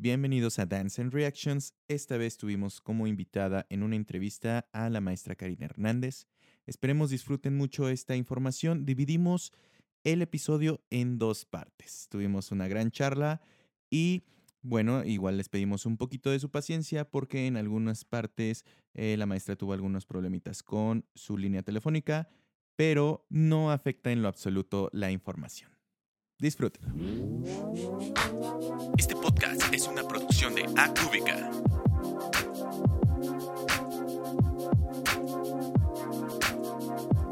Bienvenidos a Dance and Reactions. Esta vez tuvimos como invitada en una entrevista a la maestra Karina Hernández. Esperemos disfruten mucho esta información. Dividimos el episodio en dos partes. Tuvimos una gran charla y bueno, igual les pedimos un poquito de su paciencia porque en algunas partes eh, la maestra tuvo algunos problemitas con su línea telefónica, pero no afecta en lo absoluto la información. Disfruten. Este podcast es una producción de Acúbica.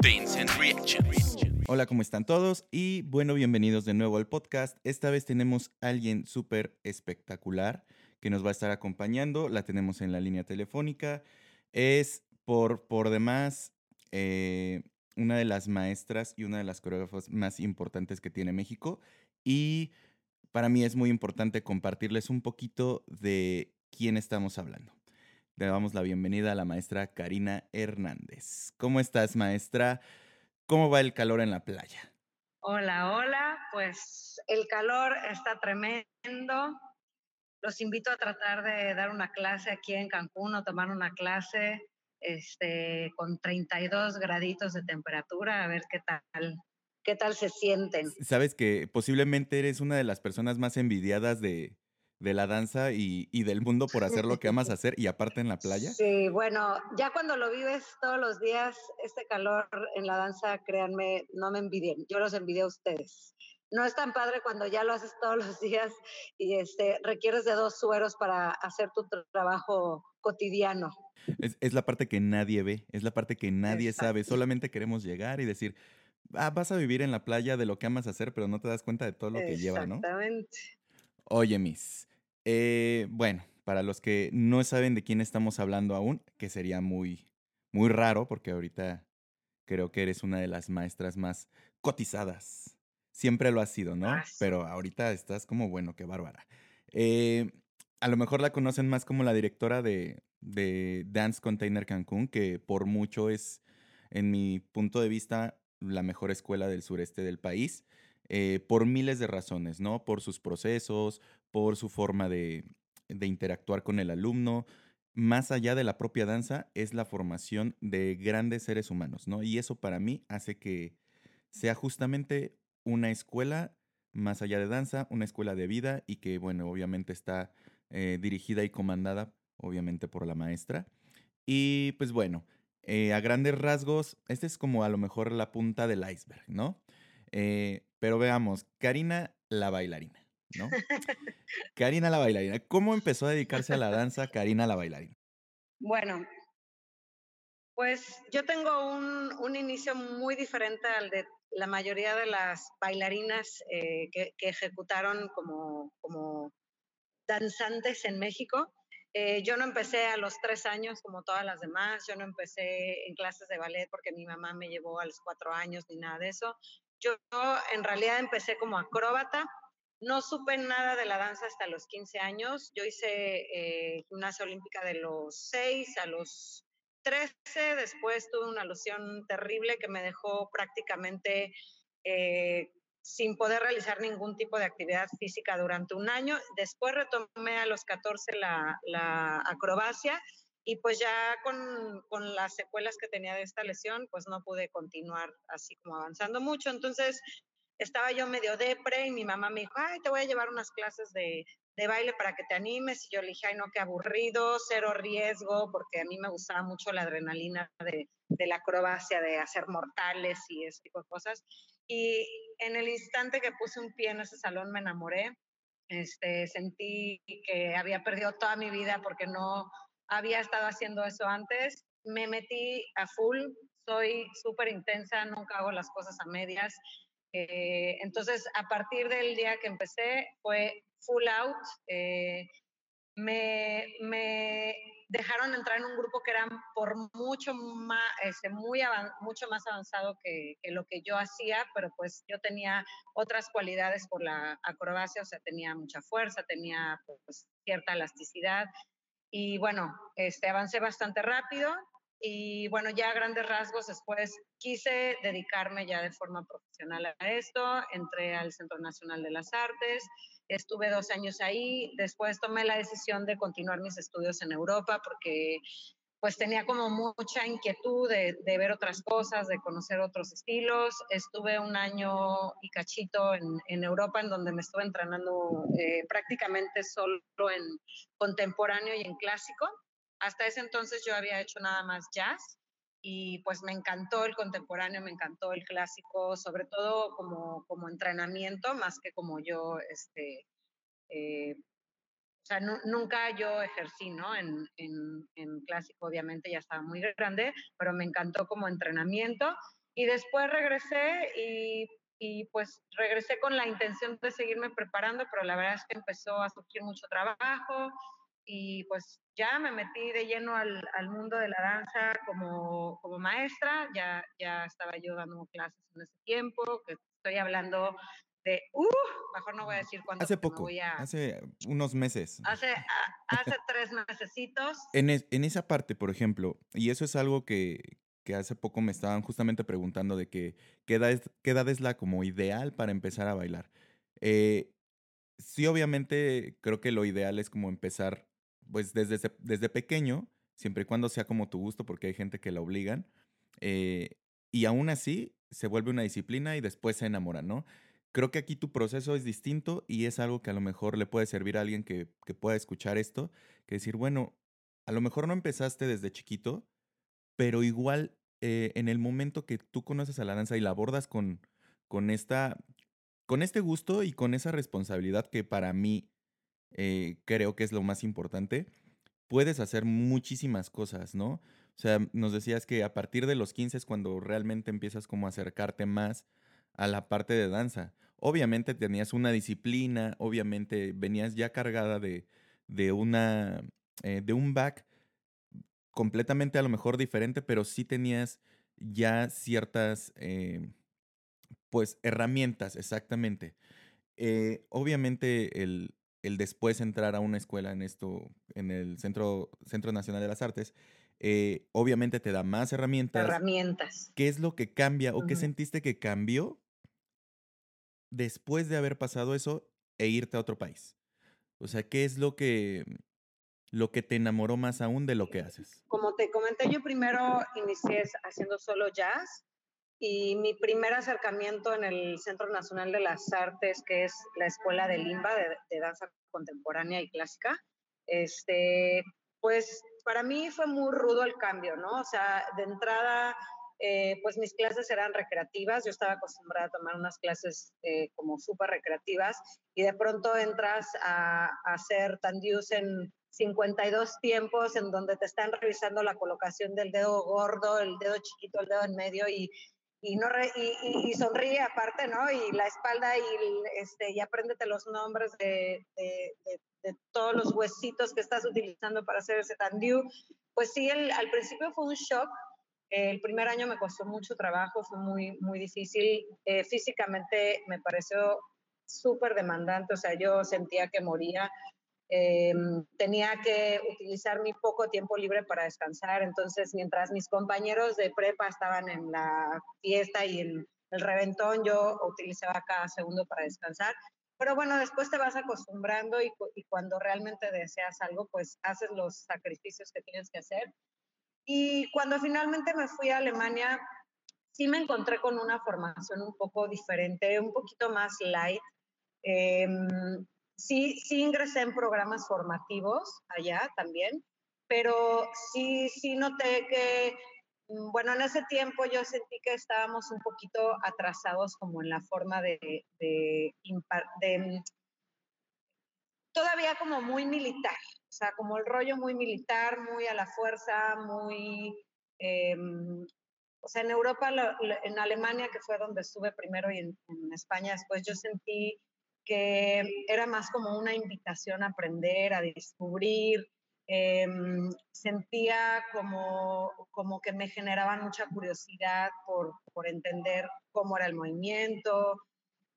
Dance and Reactions. Hola, ¿cómo están todos? Y bueno, bienvenidos de nuevo al podcast. Esta vez tenemos a alguien súper espectacular que nos va a estar acompañando. La tenemos en la línea telefónica. Es por, por demás eh, una de las maestras y una de las coreógrafas más importantes que tiene México. Y para mí es muy importante compartirles un poquito de quién estamos hablando. Le damos la bienvenida a la maestra Karina Hernández. ¿Cómo estás, maestra? ¿Cómo va el calor en la playa? Hola, hola. Pues el calor está tremendo. Los invito a tratar de dar una clase aquí en Cancún o tomar una clase este, con 32 graditos de temperatura, a ver qué tal, qué tal se sienten. Sabes que posiblemente eres una de las personas más envidiadas de, de la danza y, del mundo por hacer lo que amas hacer y aparte en la playa? Sí, bueno, ya cuando lo vives todos los días, este calor en la danza, créanme, no me envidien, yo los envidio a ustedes. No es tan padre cuando ya lo haces todos los días y este, requieres de dos sueros para hacer tu trabajo cotidiano. Es, la parte que nadie ve, es la parte que nadie sabe, solamente queremos llegar y decir, ah, vas a vivir en la playa de lo que amas hacer, pero no te das cuenta de todo lo que lleva, ¿no? Exactamente. Oye, Miss, eh, bueno, para los que no saben de quién estamos hablando aún, que sería muy, muy raro, porque ahorita creo que eres una de las maestras más cotizadas. Siempre lo has sido, ¿no? Pero ahorita estás como, bueno, qué bárbara. Eh, a lo mejor la conocen más como la directora de, de Dance Container Cancún, que por mucho es, en mi punto de vista, la mejor escuela del sureste del país. Eh, por miles de razones, ¿no? Por sus procesos, por su forma de, interactuar con el alumno. Más allá de la propia danza, es la formación de grandes seres humanos, ¿no? Y eso para mí hace que sea justamente una escuela más allá de danza, una escuela de vida y que, bueno, obviamente está eh, dirigida y comandada, obviamente, por la maestra. Y pues bueno, eh, a grandes rasgos, esta es como a lo mejor la punta del iceberg, ¿no? Eh, pero veamos, Karina la bailarina, ¿no? Karina la bailarina. ¿Cómo empezó a dedicarse a la danza Karina la bailarina? Bueno, pues yo tengo un, inicio muy diferente al de la mayoría de las bailarinas eh, que, ejecutaron como, como danzantes en México. Eh, yo no empecé a los tres años como todas las demás, yo no empecé en clases de ballet porque mi mamá me llevó a los cuatro años ni nada de eso. Yo en realidad empecé como acróbata, no supe nada de la danza hasta los 15 años. Yo hice eh, gimnasia olímpica de los 6 a los 13. Después tuve una alusión terrible que me dejó prácticamente eh, sin poder realizar ningún tipo de actividad física durante un año. Después retomé a los 14 la, la acrobacia y pues ya con, con, las secuelas que tenía de esta lesión, pues no pude continuar así como avanzando mucho. Entonces estaba yo medio depre y mi mamá me dijo, ay, te voy a llevar unas clases de, de baile para que te animes. Y yo le dije, ay, no, qué aburrido, cero riesgo, porque a mí me gustaba mucho la adrenalina de, de la acrobacia, de hacer mortales y ese tipo de cosas. Y en el instante que puse un pie en ese salón me enamoré. Este, sentí que había perdido toda mi vida porque no, había estado haciendo eso antes. Me metí a full, soy súper intensa, nunca hago las cosas a medias. Eh, entonces, a partir del día que empecé, fue full out. Eh, me, dejaron entrar en un grupo que era por mucho más, este, muy mucho más avanzado que, que, lo que yo hacía, pero pues yo tenía otras cualidades por la acrobacia, o sea, tenía mucha fuerza, tenía pues, cierta elasticidad y bueno, este, avancé bastante rápido y bueno, ya a grandes rasgos después quise dedicarme ya de forma profesional a esto, entré al Centro Nacional de las Artes Estuve dos años ahí, después tomé la decisión de continuar mis estudios en Europa porque pues tenía como mucha inquietud de, ver otras cosas, de conocer otros estilos. Estuve un año y cachito en, Europa en donde me estuve entrenando eh, prácticamente solo en contemporáneo y en clásico. Hasta ese entonces yo había hecho nada más jazz y pues me encantó el contemporáneo, me encantó el clásico, sobre todo como, como entrenamiento, más que como yo este, eh, o sea, nunca yo ejercí, ¿no? En, en, clásico, obviamente, ya estaba muy grande, pero me encantó como entrenamiento. Y después regresé y, y, pues regresé con la intención de seguirme preparando, pero la verdad es que empezó a surgir mucho trabajo y pues ya me metí de lleno al, al mundo de la danza como, como maestra, ya, ya estaba yo dando clases en ese tiempo, que estoy hablando uh, mejor no voy a decir cuándo. Hace poco, hace unos meses. Hace, hace tres mesecitos. En, en, esa parte, por ejemplo, y eso es algo que, que hace poco me estaban justamente preguntando de que, qué, edad es, qué edad es la como ideal para empezar a bailar. Eh, sí, obviamente creo que lo ideal es como empezar pues desde, desde pequeño, siempre y cuando sea como tu gusto, porque hay gente que la obligan. Eh, y aún así se vuelve una disciplina y después se enamora, ¿no? Creo que aquí tu proceso es distinto y es algo que a lo mejor le puede servir a alguien que, pueda escuchar esto, que decir, bueno, a lo mejor no empezaste desde chiquito, pero igual eh, en el momento que tú conoces a la danza y la abordas con, con, esta, con este gusto y con esa responsabilidad que para mí eh, creo que es lo más importante, puedes hacer muchísimas cosas, ¿no? O sea, nos decías que a partir de los 15 es cuando realmente empiezas como a acercarte más a la parte de danza obviamente tenías una disciplina, obviamente venías ya cargada de, de una, eh, de un back completamente a lo mejor diferente, pero sí tenías ya ciertas, eh, pues, herramientas, exactamente. Obviamente el, el, después entrar a una escuela en esto, en el Centro, Centro Nacional de las Artes, obviamente te da más herramientas. Herramientas. ¿Qué es lo que cambia o qué sentiste que cambió después de haber pasado eso e irte a otro país? O sea, ¿qué es lo que, lo que te enamoró más aún de lo que haces? Como te comenté, yo primero inicié haciendo solo jazz y mi primer acercamiento en el Centro Nacional de las Artes, que es la Escuela de Limba de, Danza Contemporánea y Clásica, este, pues para mí fue muy rudo el cambio, ¿no? O sea, de entrada eh, pues mis clases eran recreativas, yo estaba acostumbrada a tomar unas clases eh, como súper recreativas y de pronto entras a, hacer tandius en 52 tiempos en donde te están revisando la colocación del dedo gordo, el dedo chiquito, el dedo en medio y, y, no y, sonríe aparte, ¿no? Y la espalda y, este, y apréndete los nombres de, de, de, todos los huesitos que estás utilizando para hacer ese tandiu. Pues sí, el, al principio fue un shock, el primer año me costó mucho trabajo, fue muy, muy difícil. Eh, físicamente me pareció súper demandante, o sea, yo sentía que moría. Em, tenía que utilizar mi poco tiempo libre para descansar, entonces mientras mis compañeros de prepa estaban en la fiesta y en el reventón, yo utilizaba cada segundo para descansar. Pero bueno, después te vas acostumbrando y, y cuando realmente deseas algo, pues haces los sacrificios que tienes que hacer y cuando finalmente me fui a Alemania, sí me encontré con una formación un poco diferente, un poquito más light. Em, sí, sí ingresé en programas formativos allá también, pero sí, sí noté que, mm, bueno, en ese tiempo yo sentí que estábamos un poquito atrasados como en la forma de, de, de mm, todavía como muy militar, o sea, como el rollo muy militar, muy a la fuerza, muy... Em, o sea, en Europa, en Alemania, que fue donde estuve primero, y en, España después, yo sentí que era más como una invitación a aprender, a descubrir. Em, sentía como, como que me generaba mucha curiosidad por, por entender cómo era el movimiento,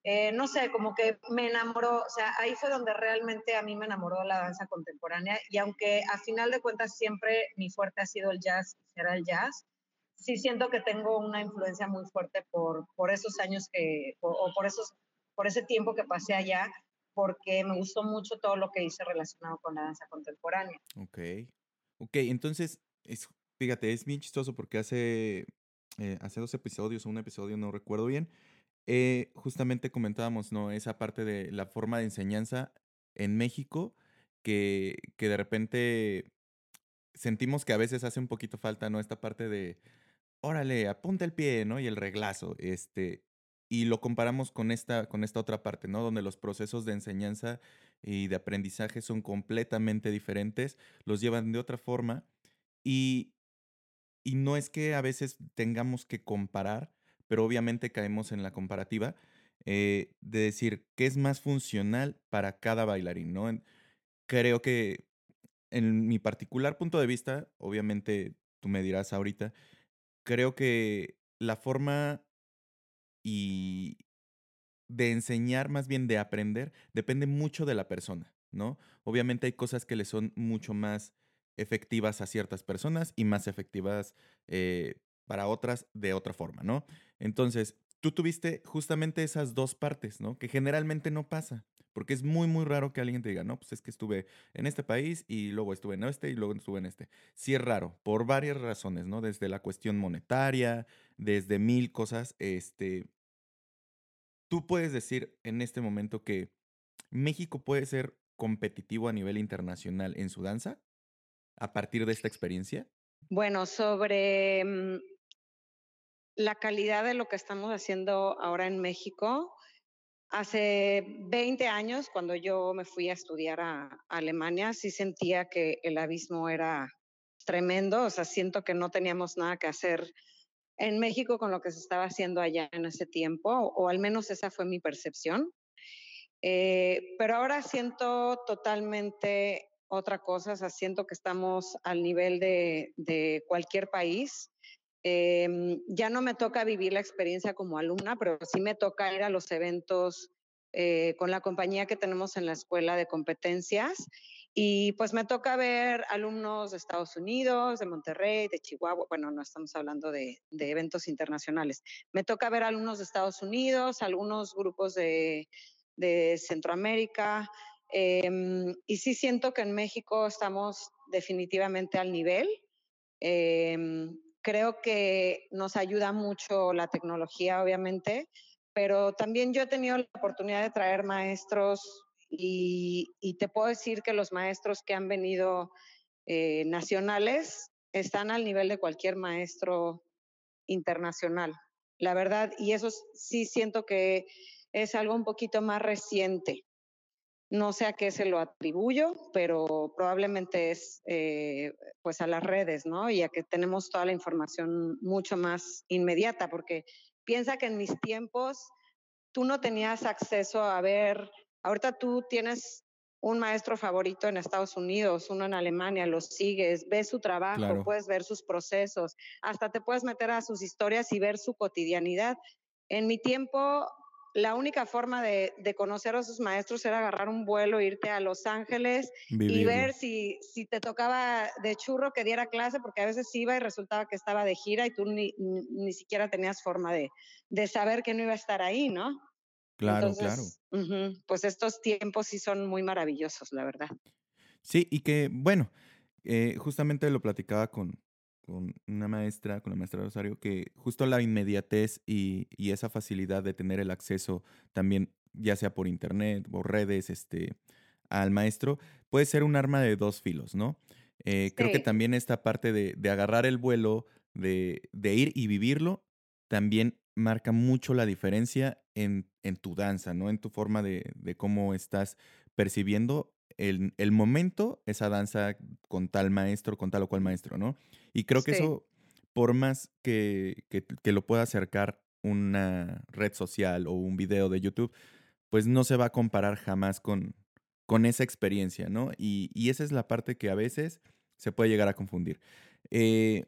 eh, no sé, como que me enamoró, o sea, ahí fue donde realmente a mí me enamoró la danza contemporánea y aunque a final de cuentas siempre mi fuerte ha sido el jazz y será el jazz, sí siento que tengo una influencia muy fuerte por, por esos años que, o, por, esos, por ese tiempo que pasé allá, porque me gustó mucho todo lo que hice relacionado con la danza contemporánea. Ok. Ok, entonces, es, fíjate, es bien chistoso porque hace, eh, hace dos episodios o un episodio, no recuerdo bien, eh, justamente comentábamos, ¿no? Esa parte de la forma de enseñanza en México que, que de repente sentimos que a veces hace un poquito falta, ¿no? Esta parte de, órale, apunta el pie, ¿no? Y el reglazo, este, y lo comparamos con esta, con esta otra parte, ¿no? Donde los procesos de enseñanza y de aprendizaje son completamente diferentes, los llevan de otra forma y, y no es que a veces tengamos que comparar, pero obviamente caemos en la comparativa eh, de decir qué es más funcional para cada bailarín, ¿no? creo que en mi particular punto de vista, obviamente tú me dirás ahorita, creo que la forma y de enseñar, más bien de aprender, depende mucho de la persona, ¿no? Obviamente hay cosas que le son mucho más efectivas a ciertas personas y más efectivas eh, para otras de otra forma, ¿no? Entonces, tú tuviste justamente esas dos partes, ¿no? Que generalmente no pasa, porque es muy, muy raro que alguien te diga, no, pues es que estuve en este país y luego estuve en este y luego estuve en este. Sí es raro, por varias razones, ¿no? Desde la cuestión monetaria, desde mil cosas, este... Tú puedes decir en este momento que México puede ser competitivo a nivel internacional en su danza a partir de esta experiencia. Bueno, sobre mm, la calidad de lo que estamos haciendo ahora en México. Hace 20 años, cuando yo me fui a estudiar a, Alemania, sí sentía que el abismo era tremendo, o sea, siento que no teníamos nada que hacer en México con lo que se estaba haciendo allá en ese tiempo, o al menos esa fue mi percepción. Eh, pero ahora siento totalmente otra cosa, o siento que estamos al nivel de cualquier país. Em, ya no me toca vivir la experiencia como alumna, pero sí me toca ir a los eventos eh, con la compañía que tenemos en la escuela de competencias. Y pues me toca ver alumnos de Estados Unidos, de Monterrey, de Chihuahua. Bueno, no estamos hablando de, eventos internacionales. Me toca ver alumnos de Estados Unidos, algunos grupos de, Centroamérica. Em, y sí siento que en México estamos definitivamente al nivel. Em, Creo que nos ayuda mucho la tecnología, obviamente, pero también yo he tenido la oportunidad de traer maestros y, te puedo decir que los maestros que han venido eh, nacionales están al nivel de cualquier maestro internacional, la verdad, y eso sí siento que es algo un poquito más reciente. No sé a qué se lo atribuyo, pero probablemente es eh, pues a las redes, ¿no? Y a que tenemos toda la información mucho más inmediata, porque piensa que en mis tiempos tú no tenías acceso a ver, ahorita tú tienes un maestro favorito en Estados Unidos, uno en Alemania, lo sigues, ves su trabajo, puedes ver sus procesos, hasta te puedes meter a sus historias y ver su cotidianidad. En mi tiempo la única forma de, conocer a sus maestros era agarrar un vuelo, irte a Los Ángeles y ver si, si te tocaba de churro que diera clase, porque a veces iba y resultaba que estaba de gira y tú ni, ni, siquiera tenías forma de, de, saber que no iba a estar ahí, ¿no? Claro, claro. pues estos tiempos sí son muy maravillosos, la verdad. Sí, y que, bueno, eh, justamente lo platicaba con, con una maestra, con la maestra Rosario, que justo la inmediatez y, esa facilidad de tener el acceso también, ya sea por internet o redes, este, al maestro, puede ser un arma de dos filos, ¿no? Eh, creo que también esta parte de, agarrar el vuelo, de, ir y vivirlo, también marca mucho la diferencia en, tu danza, ¿no? En tu forma de, de cómo estás percibiendo el, el, momento, esa danza con tal maestro, con tal o cual maestro, ¿no? Y creo que eso, por más que, que, lo pueda acercar una red social o un video de YouTube, pues no se va a comparar jamás con, con esa experiencia, ¿no? Y, y, esa es la parte que a veces se puede llegar a confundir. Eh,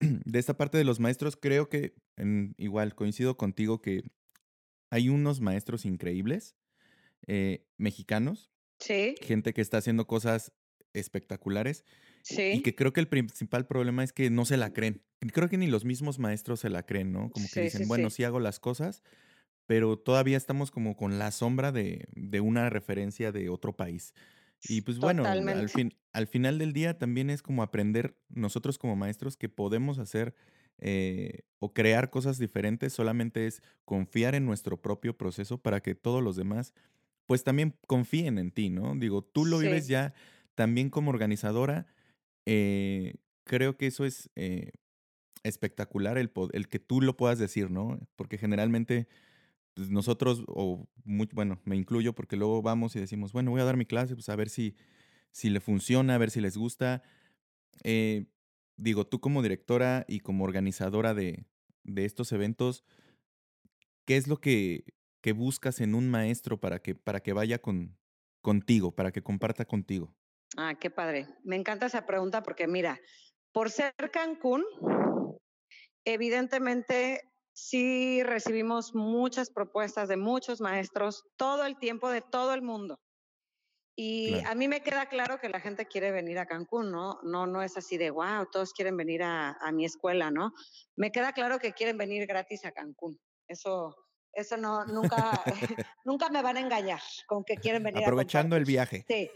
de esta parte de los maestros, creo que igual coincido contigo que hay unos maestros increíbles eh, mexicanos Sí. Gente que está haciendo cosas espectaculares. Sí. Y que creo que el principal problema es que no se la creen. Creo que ni los mismos maestros se la creen, ¿no? Como que dicen, bueno, sí hago las cosas, pero todavía estamos como con la sombra de, de una referencia de otro país. Y pues bueno, al, fin, al final del día también es como aprender nosotros como maestros que podemos hacer eh, o crear cosas diferentes, solamente es confiar en nuestro propio proceso para que todos los demás pues también confíen en ti, ¿no? Digo, tú lo vives ya también como organizadora, eh, creo que eso es eh, espectacular el, el que tú lo puedas decir, ¿no? Porque generalmente pues, nosotros, o muy, bueno, me incluyo porque luego vamos y decimos, bueno, voy a dar mi clase, pues a ver si, si le funciona, a ver si les gusta. Eh, digo, tú como directora y como organizadora de, de estos eventos, ¿qué es lo que, que buscas en un maestro para que, para que vaya con, contigo, para que comparta contigo? Ah, qué padre. Me encanta esa pregunta porque mira, por ser Cancún, evidentemente sí recibimos muchas propuestas de muchos maestros todo el tiempo de todo el mundo. Y Claro. a mí me queda claro que la gente quiere venir a Cancún, ¿no? No, no es así de, wow, todos quieren venir a, a mi escuela, ¿no? Me queda claro que quieren venir gratis a Cancún. Eso, eso no, nunca, nunca me van a engañar con que quieren venir a Aprovechando el viaje. Sí,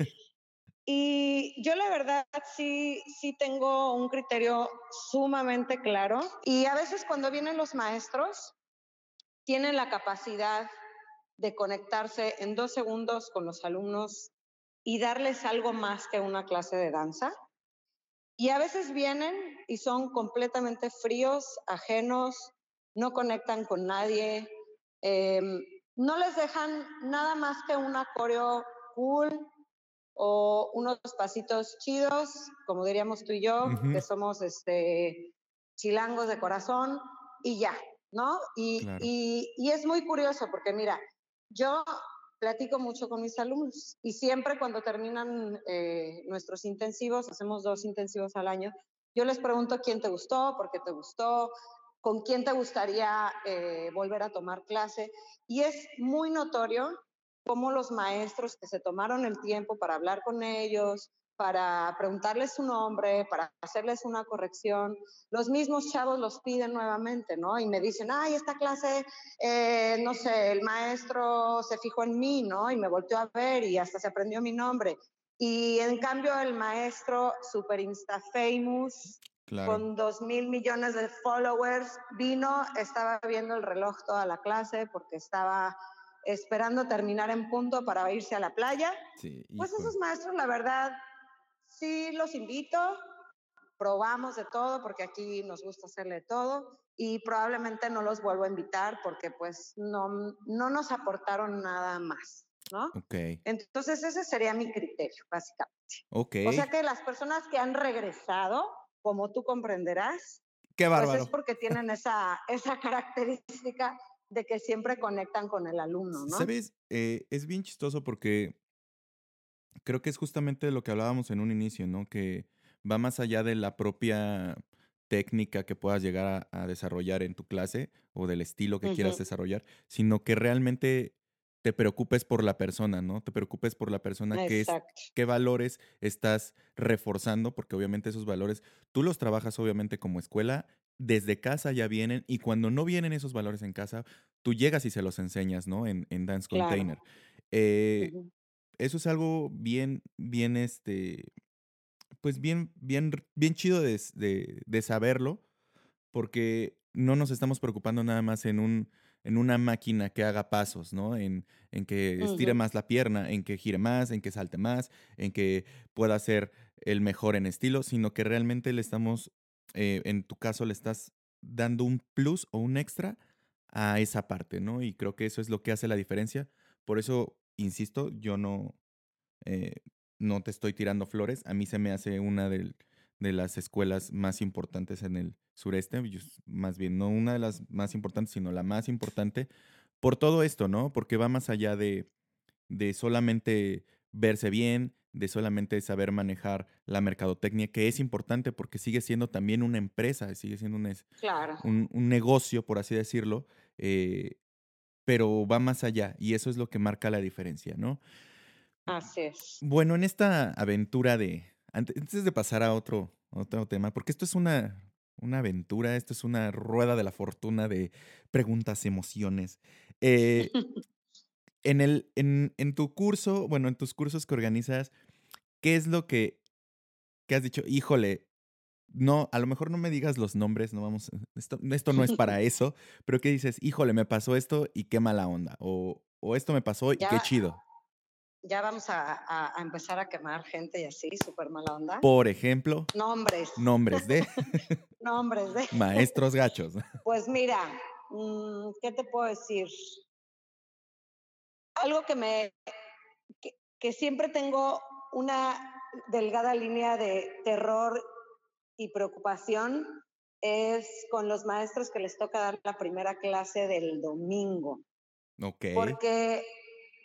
y yo la verdad sí, sí tengo un criterio sumamente claro y a veces cuando vienen los maestros tienen la capacidad de conectarse en dos segundos con los alumnos y darles algo más que una clase de danza. Y a veces vienen y son completamente fríos, ajenos, no conectan con nadie, eh, no les dejan nada más que una coreo cool, o unos pasitos chidos, como diríamos tú y yo, que somos este, chilangos de corazón, y ya, ¿no? Y, claro. y, y es muy curioso porque, mira, yo platico mucho con mis alumnos y siempre cuando terminan eh, nuestros intensivos, hacemos dos intensivos al año, yo les pregunto quién te gustó, por qué te gustó, con quién te gustaría eh, volver a tomar clase. Y es muy notorio cómo los maestros que se tomaron el tiempo para hablar con ellos, para preguntarles su nombre, para hacerles una corrección, los mismos chavos los piden nuevamente, ¿no? Y me dicen, ay, esta clase, eh, no sé, el maestro se fijó en mí, ¿no? Y me volteó a ver y hasta se aprendió mi nombre. Y en cambio el maestro super insta famous, Claro. con dos mil millones de followers, vino, estaba viendo el reloj toda la clase porque estaba esperando terminar en punto para irse a la playa. Sí, Pues esos maestros, la verdad, sí los invito, probamos de todo porque aquí nos gusta hacerle todo y probablemente no los vuelvo a invitar porque pues no, no nos aportaron nada más, ¿no? Ok, Entonces ese sería mi criterio, básicamente. ok. O sea que las personas que han regresado, como tú comprenderás, Qué pues es porque tienen esa, esa característica de que siempre conectan con el alumno, ¿no? ¿Sabes? Eh, es bien chistoso porque creo que es justamente lo que hablábamos en un inicio, ¿no? Que va más allá de la propia técnica que puedas llegar a, a desarrollar en tu clase o del estilo que quieras desarrollar, sino que realmente te preocupes por la persona, ¿no? Te preocupes por la persona, qué es, qué valores estás reforzando, porque obviamente esos valores tú los trabajas obviamente como escuela, desde casa ya vienen y cuando no vienen esos valores en casa, tú llegas y se los enseñas, ¿no? En, en Dance Container. Claro. Eh, eso es algo bien, bien, este, pues bien, bien, bien chido de- de saberlo, porque no nos estamos preocupando nada más en un, en una máquina que haga pasos, ¿no? En, en que estire más la pierna, en que gire más, en que salte más, en que pueda ser el mejor en estilo, sino que realmente le estamos, eh, en tu caso, le estás dando un plus o un extra a esa parte, ¿no? Y creo que eso es lo que hace la diferencia. Por eso, insisto, yo no, eh, no te estoy tirando flores. A mí se me hace una del- de las escuelas más importantes en el sureste. más bien, no una de las más importantes, sino la más importante por todo esto, ¿no? Porque va más allá de, de solamente verse bien, de solamente saber manejar la mercadotecnia, que es importante porque sigue siendo también una empresa, sigue siendo un, es- Claro. un, un negocio, por así decirlo, eh, pero va más allá y eso es lo que marca la diferencia, ¿no? Así es. Bueno, en esta aventura de, antes de pasar a otro, otro tema, porque esto es una, una aventura, esto es una rueda de la fortuna de preguntas, emociones. Eh, en, el, en, en, tu curso, bueno, en tus cursos que organizas, ¿qué es lo que, que has dicho? Híjole, no, a lo mejor no me digas los nombres, no vamos, esto, esto no es para eso, pero ¿qué dices? Híjole, me pasó esto y qué mala onda. O, o esto me pasó y qué chido. Ya vamos a, a, empezar a quemar gente y así, súper mala onda. Por ejemplo. Nombres. Nombres de. nombres de. Maestros gachos. Pues mira, mm, ¿qué te puedo decir? Algo que me. que siempre tengo una delgada línea de terror y preocupación es con los maestros que les toca dar la primera clase del domingo. Ok. Porque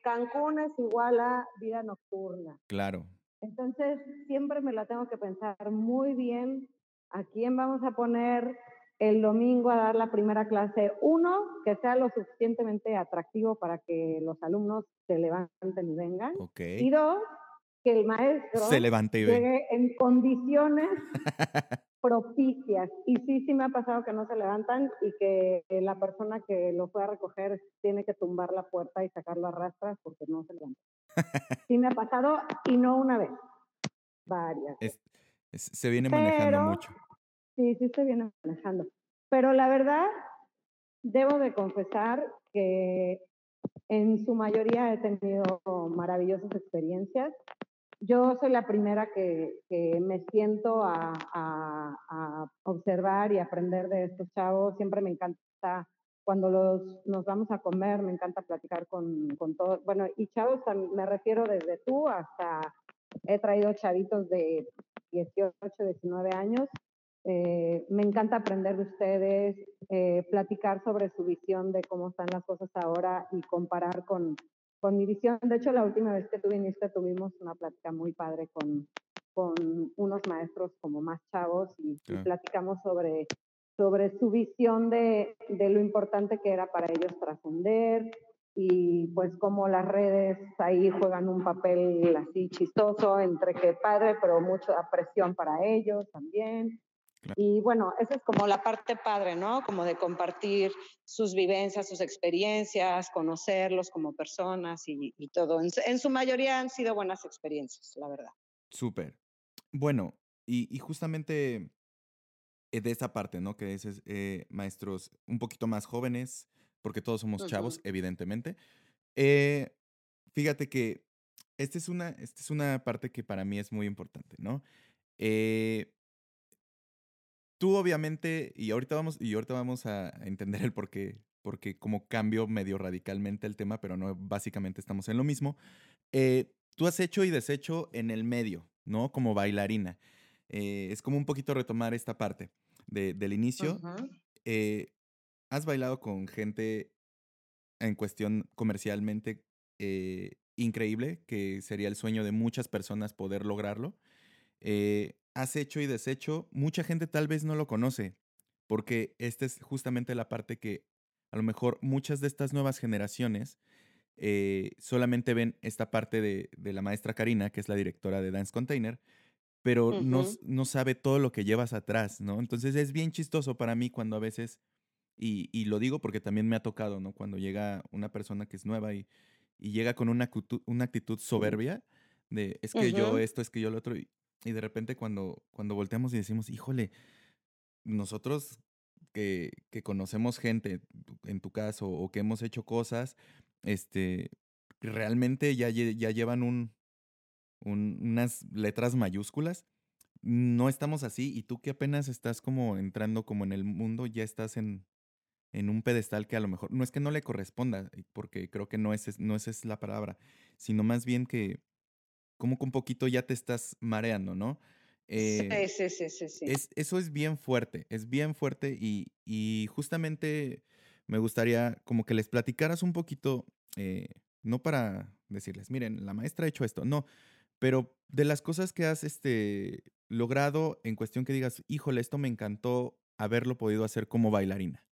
Cancún es igual a vida nocturna. Claro. Entonces, siempre me la tengo que pensar muy bien a quién vamos a poner el domingo a dar la primera clase. Uno, que sea lo suficientemente atractivo para que los alumnos se levanten y vengan. Okay. Y dos, que el maestro se levante y llegue en condiciones propicias. Y sí, sí me ha pasado que no se levantan y que la persona que lo fue a recoger tiene que tumbar la puerta y sacarlo a rastras porque no se levanta. sí me ha pasado y no una vez, varias. se viene manejando mucho. Sí, sí se viene manejando. Pero la verdad, debo de confesar que en su mayoría he tenido maravillosas experiencias yo soy la primera que, me siento a, observar y aprender de estos chavos. Siempre me encanta cuando los, nos vamos a comer, me encanta platicar con, todos. Bueno, y chavos, me refiero desde tú hasta, he traído chavitos de 18, 19 años. Eh, me encanta aprender de ustedes, eh, platicar sobre su visión de cómo están las cosas ahora y comparar con, con mi visión. De hecho, la última vez que tú viniste tuvimos una plática muy padre con, con unos maestros como más chavos y, platicamos sobre, sobre su visión de, de, lo importante que era para ellos trascender y pues cómo las redes ahí juegan un papel así chistoso entre que padre, pero mucha presión para ellos también. Y bueno, esa es como la parte padre, ¿no? Como de compartir sus vivencias, sus experiencias, conocerlos como personas y, todo. En, su mayoría han sido buenas experiencias, la verdad. Súper. Bueno, y, justamente eh, de esa parte, ¿no? Que dices, eh, maestros un poquito más jóvenes, porque todos somos chavos, evidentemente. Eh, fíjate que esta es, una, esta es una parte que para mí es muy importante, ¿no? Eh, Tú obviamente, y ahorita vamos, y ahorita vamos a entender el por qué, porque como cambio medio radicalmente el tema, pero no, básicamente estamos en lo mismo. Eh, tú has hecho y deshecho en el medio, ¿no? Como bailarina. Eh, es como un poquito retomar esta parte del inicio. Eh, has bailado con gente en cuestión comercialmente increíble, que sería el sueño de muchas personas poder lograrlo has hecho y deshecho, mucha gente tal vez no lo conoce, porque esta es justamente la parte que a lo mejor muchas de estas nuevas generaciones eh, solamente ven esta parte de, la maestra Karina, que es la directora de Dance Container, pero no, no, sabe todo lo que llevas atrás, ¿no? Entonces es bien chistoso para mí cuando a veces, y, y lo digo porque también me ha tocado, ¿no? Cuando llega una persona que es nueva y, y llega con una, una actitud soberbia de es que yo esto, es que yo lo otro, y de repente cuando, cuando volteamos y decimos, híjole, nosotros que, que conocemos gente, en tu caso, o que hemos hecho cosas, este, realmente ya, ya llevan un, unas letras mayúsculas. No estamos así y tú que apenas estás como entrando como en el mundo, ya estás en, en un pedestal que a lo mejor no es que no le corresponda, porque creo que no es, no es la palabra, sino más bien que, como que un poquito ya te estás mareando, ¿no? Eh, sí, sí, sí, sí. Es, eso es bien fuerte, es bien fuerte y, y, justamente me gustaría como que les platicaras un poquito, eh, no para decirles, miren, la maestra ha hecho esto, no, pero de las cosas que has este, logrado en cuestión que digas, híjole, esto me encantó haberlo podido hacer como bailarina.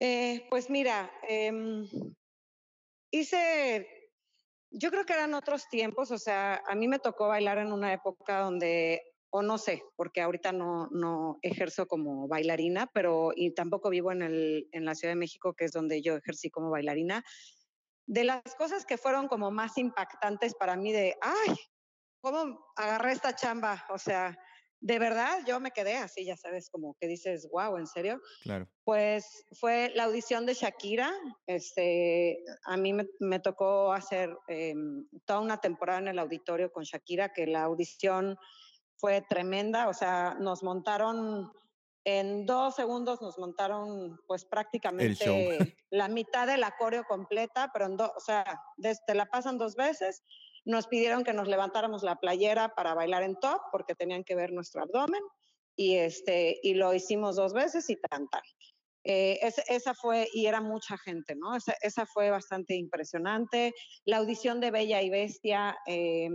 Eh, pues mira, em, hice yo creo que eran otros tiempos, o sea, a mí me tocó bailar en una época donde o no sé, porque ahorita no, no ejerzo como bailarina, pero y tampoco vivo en, el, en la Ciudad de México, que es donde yo ejercí como bailarina. De las cosas que fueron como más impactantes para mí de, ay, ¿cómo agarré esta chamba? O sea, de verdad yo me quedé así, ya sabes, como que dices, wow, ¿en serio? Claro. Pues fue la audición de Shakira. Este, a mí me, me tocó hacer eh, toda una temporada en el auditorio con Shakira, que la audición fue tremenda, o sea, nos montaron en dos segundos nos montaron pues prácticamente la mitad del coreo completa, pero en dos, o sea, te la pasan dos veces. Nos pidieron que nos levantáramos la playera para bailar en top porque tenían que ver nuestro abdomen y este y lo hicimos dos veces y tan eh, esa fue, y era mucha gente, ¿no? Esa, esa, fue bastante impresionante. La audición de Bella y Bestia, eh,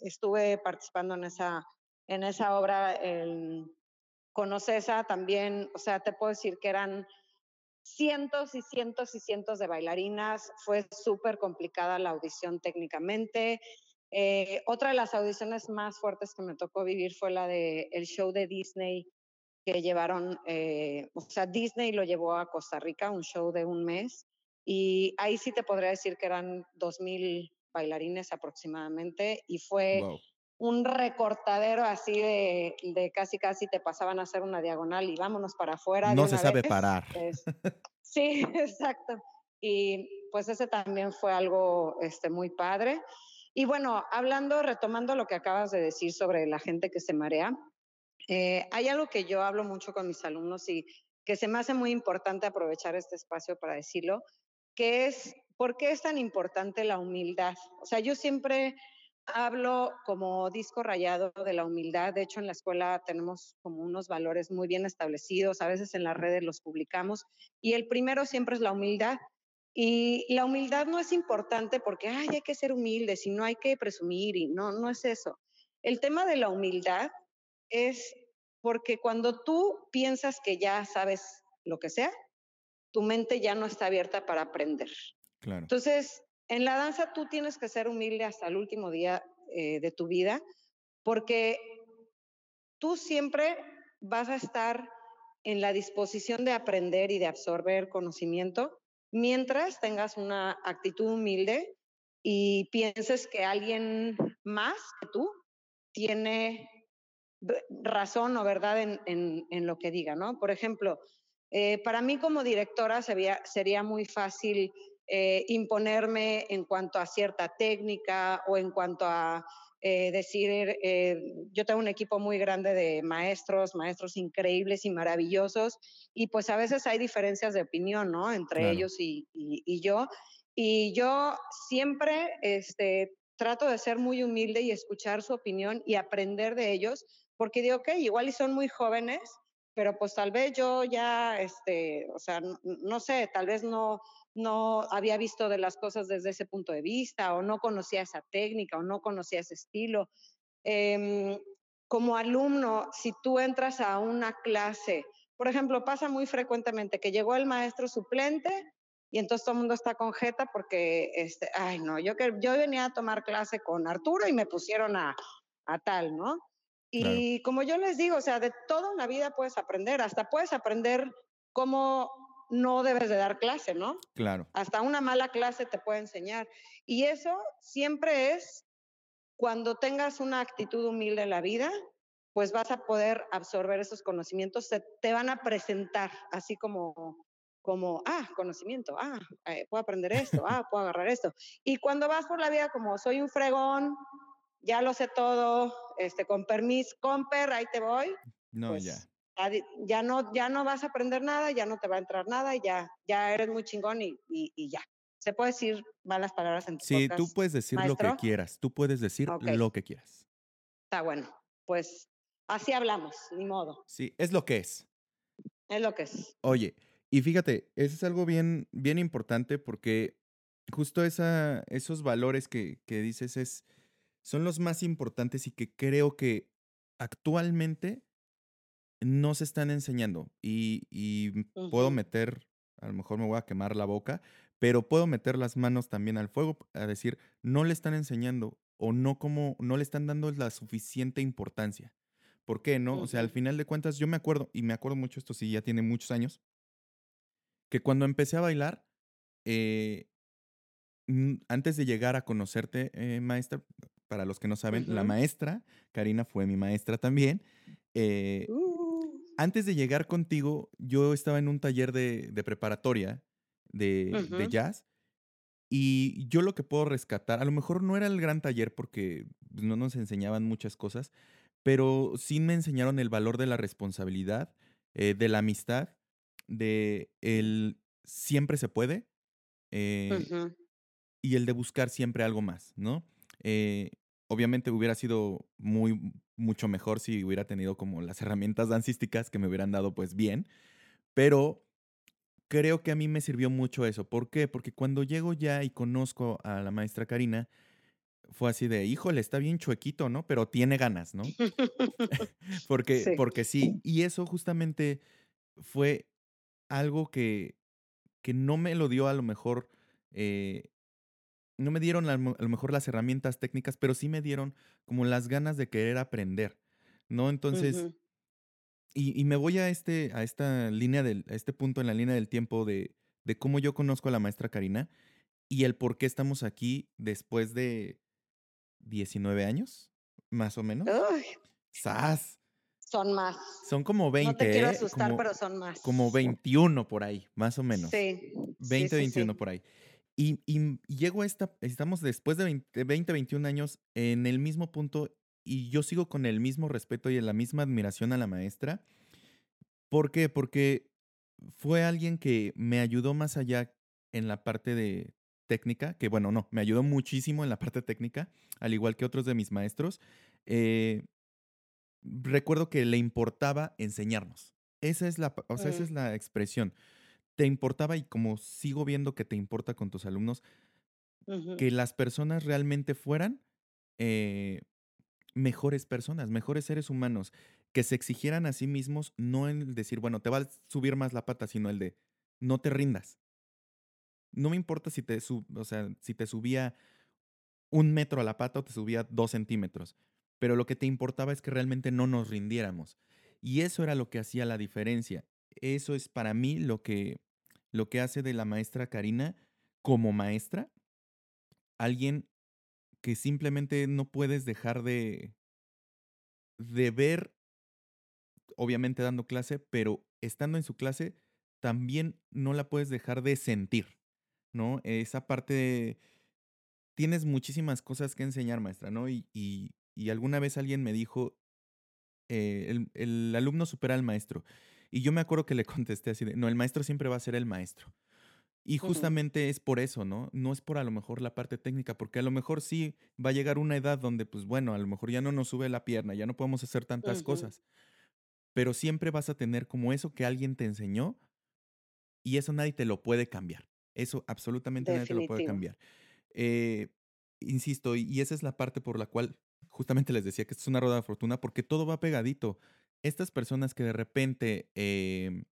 estuve participando en esa en esa obra el, con Ocesa también, o sea, te puedo decir que eran cientos y cientos y cientos de bailarinas, fue súper complicada la audición técnicamente. Eh, otra de las audiciones más fuertes que me tocó vivir fue la de el show de Disney que llevaron, eh, o sea, Disney lo llevó a Costa Rica, un show de un mes, y ahí sí te podría decir que eran 2.000 bailarines aproximadamente, y fue un recortadero así de, de, casi casi te pasaban a hacer una diagonal y vámonos para afuera. No se sabe parar. sí, exacto. Y pues ese también fue algo este, muy padre. Y bueno, hablando, retomando lo que acabas de decir sobre la gente que se marea, eh, hay algo que yo hablo mucho con mis alumnos y que se me hace muy importante aprovechar este espacio para decirlo, que es, ¿por qué es tan importante la humildad? O sea, yo siempre hablo como disco rayado de la humildad. De hecho, en la escuela tenemos como unos valores muy bien establecidos. A veces en las redes los publicamos. Y el primero siempre es la humildad. Y la humildad no es importante porque Ay, hay que ser humilde, si no hay que presumir. Y no, no es eso. El tema de la humildad es porque cuando tú piensas que ya sabes lo que sea, tu mente ya no está abierta para aprender. Claro. Entonces, en la danza tú tienes que ser humilde hasta el último día eh, de tu vida, porque tú siempre vas a estar en la disposición de aprender y de absorber conocimiento mientras tengas una actitud humilde y pienses que alguien más que tú tiene razón o verdad en, lo que diga, ¿no? Por ejemplo, eh, para mí como directora sería, sería muy fácil eh, imponerme en cuanto a cierta técnica o en cuanto a eh, decir, eh, yo tengo un equipo muy grande de maestros, maestros increíbles y maravillosos, y pues a veces hay diferencias de opinión, ¿no? Entre ellos y, y, yo. Y yo siempre este, trato de ser muy humilde y escuchar su opinión y aprender de ellos, porque digo, ok, igual y son muy jóvenes, pero pues tal vez yo ya, este, o sea, no sé, tal vez no, no había visto de las cosas desde ese punto de vista o no conocía esa técnica o no conocía ese estilo. Em, como alumno, si tú entras a una clase, por ejemplo, pasa muy frecuentemente que llegó el maestro suplente y entonces todo el mundo está con jeta porque, este, ay, no, yo, que, yo venía a tomar clase con Arturo y me pusieron a, a tal, ¿no? Y como yo les digo, o sea, de toda una vida puedes aprender, hasta puedes aprender cómo no debes de dar clase, ¿no? Claro. Hasta una mala clase te puede enseñar. Y eso siempre es cuando tengas una actitud humilde en la vida, pues vas a poder absorber esos conocimientos, se te van a presentar así como como, ah, conocimiento, ah, eh, puedo aprender esto, ah, puedo agarrar esto. Y cuando vas por la vida como soy un fregón, ya lo sé todo, este, con permiso, comper, ahí te voy. No, pues ya ya no, ya no vas a aprender nada, ya no te va a entrar nada y ya, ya eres muy chingón y, y, ya. Se puede decir malas palabras en tu Sí, tú puedes decir lo que quieras, tú puedes decir lo que quieras. Está bueno, pues así hablamos, ni modo. Sí, es lo que es. Es lo que es. Oye, y fíjate, eso es algo bien, bien importante porque justo esa, esos valores que, que dices es, son los más importantes y que creo que actualmente no se están enseñando y, puedo meter, a lo mejor me voy a quemar la boca, pero puedo meter las manos también al fuego a decir, no le están enseñando o no como, no le están dando la suficiente importancia. ¿Por qué no? O sea, al final de cuentas, yo me acuerdo, y me acuerdo mucho, esto sí, ya tiene muchos años, que cuando empecé a bailar, eh, antes de llegar a conocerte, eh, maestra, para los que no saben, la maestra, Karina fue mi maestra también. Eh, uh. Antes de llegar contigo, yo estaba en un taller de, preparatoria de, jazz y yo lo que puedo rescatar, a lo mejor no era el gran taller porque no nos enseñaban muchas cosas, pero sí me enseñaron el valor de la responsabilidad, eh, de la amistad, de el siempre se puede eh, y el de buscar siempre algo más, ¿no? Eh, obviamente hubiera sido muy, mucho mejor si hubiera tenido como las herramientas dancísticas que me hubieran dado pues bien, pero creo que a mí me sirvió mucho eso. ¿Por qué? Porque cuando llego ya y conozco a la maestra Karina, fue así de, híjole, está bien chuequito, ¿no? Pero tiene ganas, ¿no? porque, sí. porque sí. Y eso justamente fue algo que, que no me lo dio a lo mejor, eh, no me dieron a lo mejor las herramientas técnicas, pero sí me dieron como las ganas de querer aprender, ¿no? Entonces, y, y, me voy a, este, a esta línea del, a este punto en la línea del tiempo de, de cómo yo conozco a la maestra Karina y el por qué estamos aquí después de 19 años, más o menos. Uy. ¡Sas! Son más. Son como 20. No te quiero ¿eh? asustar, pero son más. Como 21 por ahí, más o menos. Sí. 20, sí, 21 por ahí. Y, y, llego a esta, estamos después de 20, 20, 21 años en el mismo punto y yo sigo con el mismo respeto y la misma admiración a la maestra. ¿Por qué? Porque fue alguien que me ayudó más allá en la parte de técnica, que bueno, no, me ayudó muchísimo en la parte técnica, al igual que otros de mis maestros. Eh, recuerdo que le importaba enseñarnos. Esa es la, o sea, esa es la expresión. Te importaba y como sigo viendo que te importa con tus alumnos, que las personas realmente fueran eh, mejores personas, mejores seres humanos, que se exigieran a sí mismos, no el decir, bueno, te va a subir más la pata, sino el de, no te rindas. No me importa si te, o sea, si te subía un metro a la pata o te subía dos centímetros pero lo que te importaba es que realmente no nos rindiéramos. Y eso era lo que hacía la diferencia. Eso es para mí lo que, lo que hace de la maestra Karina como maestra, alguien que simplemente no puedes dejar de, de ver, obviamente dando clase, pero estando en su clase, también no la puedes dejar de sentir, ¿no? Esa parte, tienes muchísimas cosas que enseñar, maestra, ¿no? Y, y, alguna vez alguien me dijo, eh, el, el, alumno supera al maestro. Y yo me acuerdo que le contesté así de, no, el maestro siempre va a ser el maestro. Y justamente es por eso, ¿no? No es por a lo mejor la parte técnica, porque a lo mejor sí va a llegar una edad donde, pues bueno, a lo mejor ya no nos sube la pierna, ya no podemos hacer tantas cosas. Pero siempre vas a tener como eso que alguien te enseñó y eso nadie te lo puede cambiar. Eso absolutamente nadie te lo puede cambiar. Eh, insisto, y esa es la parte por la cual justamente les decía que esto es una rueda de fortuna porque todo va pegadito. Estas personas que de repente em,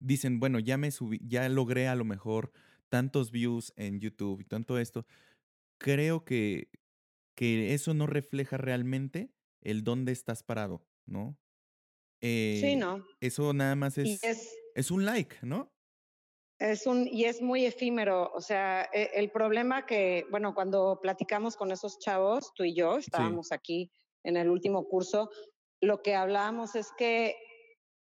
dicen, bueno, ya me subí, ya logré a lo mejor tantos views en YouTube y tanto esto, creo que, que eso no refleja realmente el dónde estás parado, ¿no? sí, eh, no. Eso nada más es, es un like, ¿no? Es un, y es muy efímero, o sea, e, el problema que, bueno, cuando platicamos con esos chavos, tú y yo, estábamos aquí en el último curso, lo que hablábamos es que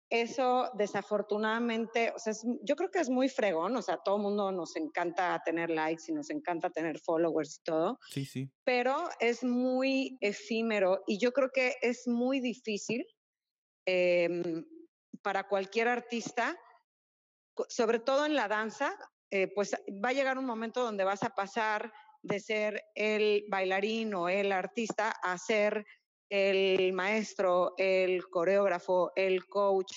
eso desafortunadamente, o sea, yo creo que es muy fregón, o sea, todo el mundo nos encanta tener likes y nos encanta tener followers y todo. Sí, sí. Pero es muy efímero y yo creo que es muy difícil em, para cualquier artista sobre todo en la danza, eh, pues va a llegar un momento donde vas a pasar de ser el bailarín o el artista a ser el maestro, el coreógrafo, el coach.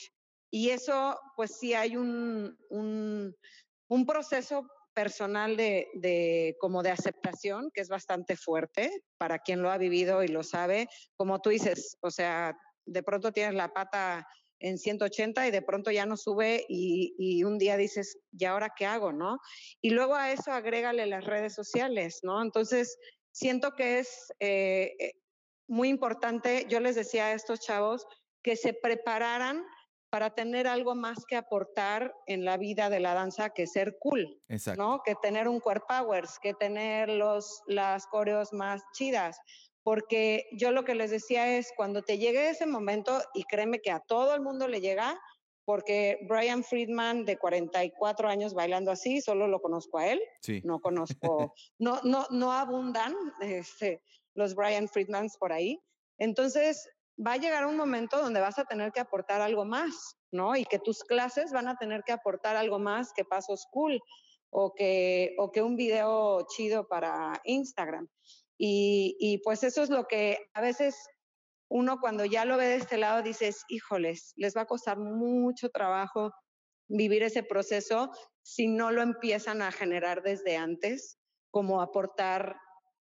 Y eso, pues sí hay un, un, proceso personal de, de, como de aceptación que es bastante fuerte para quien lo ha vivido y lo sabe. Como tú dices, o sea, de pronto tienes la pata en 180 y de pronto ya no sube y, un día dices, ¿y ahora qué hago? ¿No? Y luego a eso agrégale las redes sociales, ¿no? Entonces, siento que es, eh, eh, muy importante, yo les decía a estos chavos que se prepararan para tener algo más que aportar en la vida de la danza que ser cool, Exacto. ¿no? Que tener un core powers, que tener los, las coreos más chidas. Porque yo lo que les decía es, cuando te llegue ese momento, y créeme que a todo el mundo le llega, porque Brian Friedman de 44 años bailando así, solo lo conozco a él, Sí. no conozco, no, no, no abundan este, los Brian Friedmans por ahí. Entonces, va a llegar un momento donde vas a tener que aportar algo más, ¿no? Y que tus clases van a tener que aportar algo más que pasos cool o que, o que un video chido para Instagram. Y, y pues eso es lo que a veces uno cuando ya lo ve de este lado dices, híjoles, les va a costar mucho trabajo vivir ese proceso si no lo empiezan a generar desde antes, como aportar,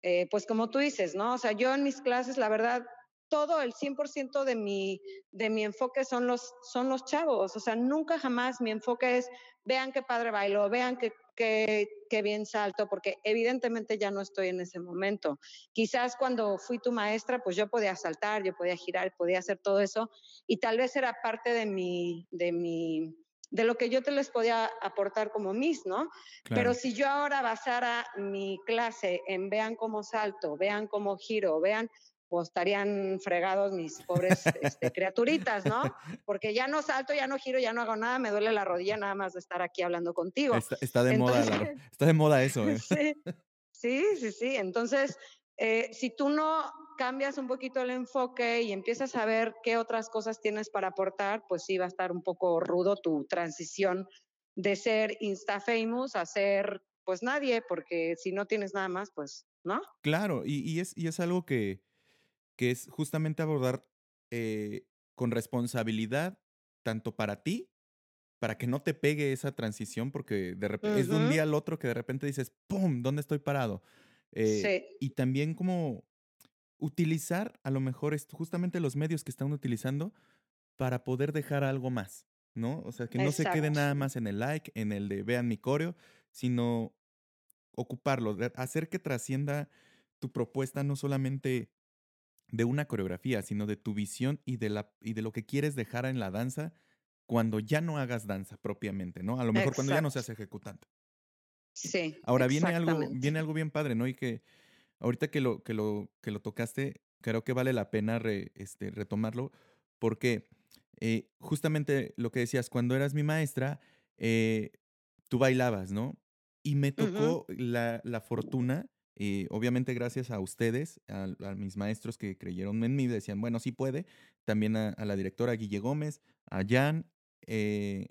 eh, pues como tú dices, ¿no? O sea, yo en mis clases, la verdad, todo el 100% de mi, de mi enfoque son los, son los chavos. O sea, nunca jamás mi enfoque es, vean qué padre bailo, vean qué, qué, qué bien salto, porque evidentemente ya no estoy en ese momento. Quizás cuando fui tu maestra, pues yo podía saltar, yo podía girar, podía hacer todo eso, y tal vez era parte de mi, de mi, de lo que yo te les podía aportar como mis, ¿no? Claro. Pero si yo ahora basara mi clase en vean cómo salto, vean cómo giro, vean, pues estarían fregados mis pobres este, criaturitas, ¿no? Porque ya no salto, ya no giro, ya no hago nada, me duele la rodilla nada más de estar aquí hablando contigo. Está, está de moda, la- Entonces- está de moda eso, ¿eh? Sí, sí, sí, sí. Entonces, eh, si tú no cambias un poquito el enfoque y empiezas a ver qué otras cosas tienes para aportar, pues sí va a estar un poco rudo tu transición de ser Insta famous a ser pues nadie, porque si no tienes nada más, pues, ¿no? Claro, y, y es, y es algo que, que es justamente abordar eh, con responsabilidad, tanto para ti, para que no te pegue esa transición, porque de repente es de un día al otro que de repente dices, ¡pum! ¿Dónde estoy parado? Eh, sí, Y también como utilizar a lo mejor justamente los medios que están utilizando para poder dejar algo más, ¿no? O sea, que no se quede nada más en el like, en el de vean mi coreo, sino ocuparlo, hacer que trascienda tu propuesta no solamente de una coreografía, sino de tu visión y de, la, y de lo que quieres dejar en la danza cuando ya no hagas danza propiamente, ¿no? A lo mejor cuando ya no seas ejecutante. Sí. Ahora viene algo, viene algo bien padre, ¿no? Y que ahorita que lo, que lo, que lo tocaste, creo que vale la pena re- este, retomarlo, porque eh, justamente lo que decías, cuando eras mi maestra, eh, tú bailabas, ¿no? Y me tocó la, la fortuna, eh, obviamente gracias a ustedes, a, a mis maestros que creyeron en mí, decían, bueno, sí puede, también a, a la directora Guille Gómez, a Jan, eh,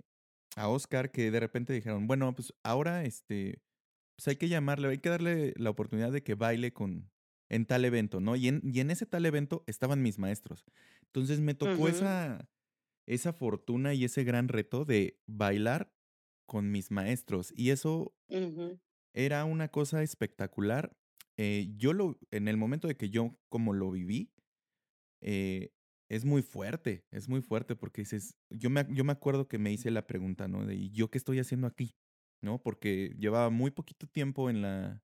a Oscar, que de repente dijeron, bueno, pues ahora este, pues hay que llamarle, hay que darle la oportunidad de que baile con en tal evento, ¿no? Y en, y en ese tal evento estaban mis maestros. Entonces me tocó esa, esa fortuna y ese gran reto de bailar con mis maestros. Y eso era una cosa espectacular. Eh, yo lo, en el momento de que yo como lo viví, eh, es muy fuerte, es muy fuerte porque dices, yo me, yo me acuerdo que me hice la pregunta, ¿no? De, ¿y yo qué estoy haciendo aquí? ¿No? Porque llevaba muy poquito tiempo en la,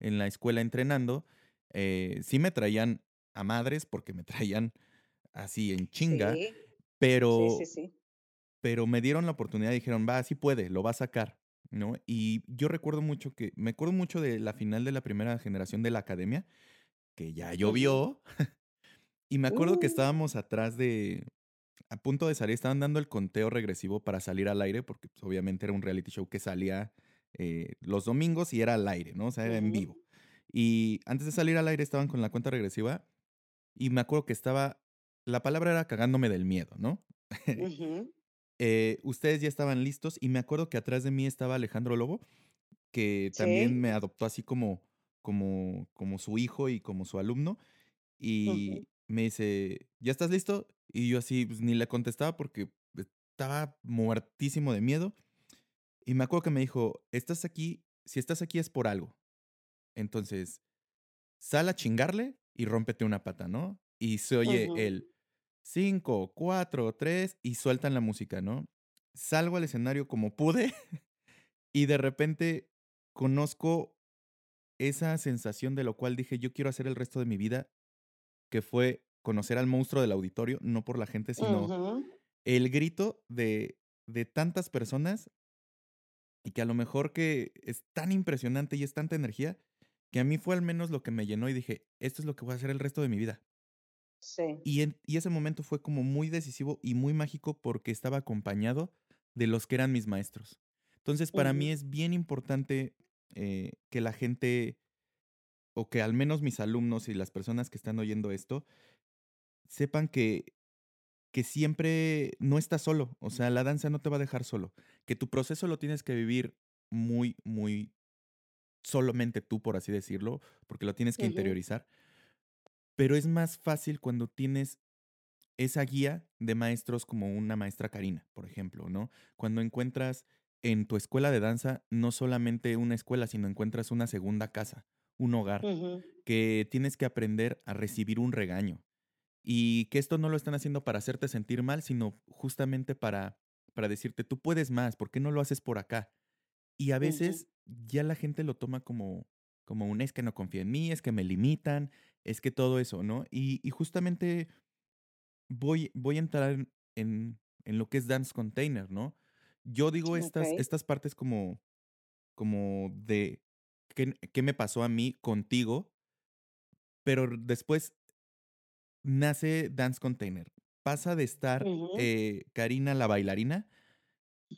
en la escuela entrenando. eh, sí me traían a madres porque me traían así en chinga, Sí, pero, sí, sí. pero me dieron la oportunidad y dijeron, va, sí puede, lo va a sacar, ¿no? Y yo recuerdo mucho que, me acuerdo mucho de la final de la primera generación de la academia, que ya llovió, y me acuerdo que Uh. estábamos atrás de, a punto de salir, estaban dando el conteo regresivo para salir al aire, porque pues, obviamente era un reality show que salía eh, los domingos y era al aire, ¿no? O sea, era en vivo. Y antes de salir al aire estaban con la cuenta regresiva y me acuerdo que estaba, la palabra era cagándome del miedo, ¿no? Eh, ustedes ya estaban listos y me acuerdo que atrás de mí estaba Alejandro Lobo, que también me adoptó así como, como, como su hijo y como su alumno. Y. me dice, ¿ya estás listo? Y yo así pues, ni le contestaba porque estaba muertísimo de miedo. Y me acuerdo que me dijo, estás aquí, si estás aquí es por algo. Entonces, sal a chingarle y rómpete una pata, ¿no? Y se oye Ujú. el 5, 4, 3 y sueltan la música, ¿no? Salgo al escenario como pude y de repente conozco esa sensación de lo cual dije, yo quiero hacer el resto de mi vida que fue conocer al monstruo del auditorio, no por la gente, sino el grito de, de tantas personas y que a lo mejor que es tan impresionante y es tanta energía que a mí fue al menos lo que me llenó y dije, esto es lo que voy a hacer el resto de mi vida. Sí. Y, en- y ese momento fue como muy decisivo y muy mágico porque estaba acompañado de los que eran mis maestros. Entonces, para mí es bien importante eh, que la gente, o que al menos mis alumnos y las personas que están oyendo esto, sepan que, que siempre no estás solo. O sea, la danza no te va a dejar solo. Que tu proceso lo tienes que vivir muy, muy solamente tú, por así decirlo, porque lo tienes que interiorizar. Pero es más fácil cuando tienes esa guía de maestros como una maestra Karina, por ejemplo, ¿no? Cuando encuentras en tu escuela de danza no solamente una escuela, sino encuentras una segunda casa, un hogar, que tienes que aprender a recibir un regaño y que esto no lo están haciendo para hacerte sentir mal, sino justamente para, para decirte, tú puedes más, ¿por qué no lo haces por acá? Y a veces ya la gente lo toma como, como un es que no confía en mí, es que me limitan, es que todo eso, ¿no? Y, y justamente voy, voy a entrar en, en, lo que es Dance Container, ¿no? Yo digo estas, estas partes como, como de qué, qué me pasó a mí contigo, pero después nace Dance Container. Pasa de estar eh, Karina la bailarina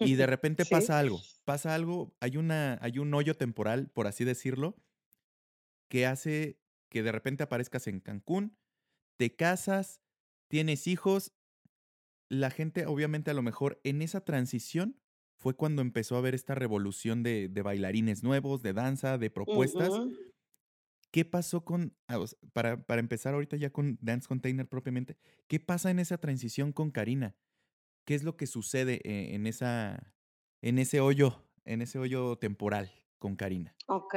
y de repente Sí. pasa algo, pasa algo, hay, una, hay un hoyo temporal, por así decirlo, que hace que de repente aparezcas en Cancún, te casas, tienes hijos, la gente obviamente a lo mejor en esa transición fue cuando empezó a haber esta revolución de, de bailarines nuevos, de danza, de propuestas. ¿Qué pasó con, ah, para, para empezar ahorita ya con Dance Container propiamente, qué pasa en esa transición con Karina? ¿Qué es lo que sucede eh, en, esa, en ese hoyo, en ese hoyo temporal con Karina? Ok.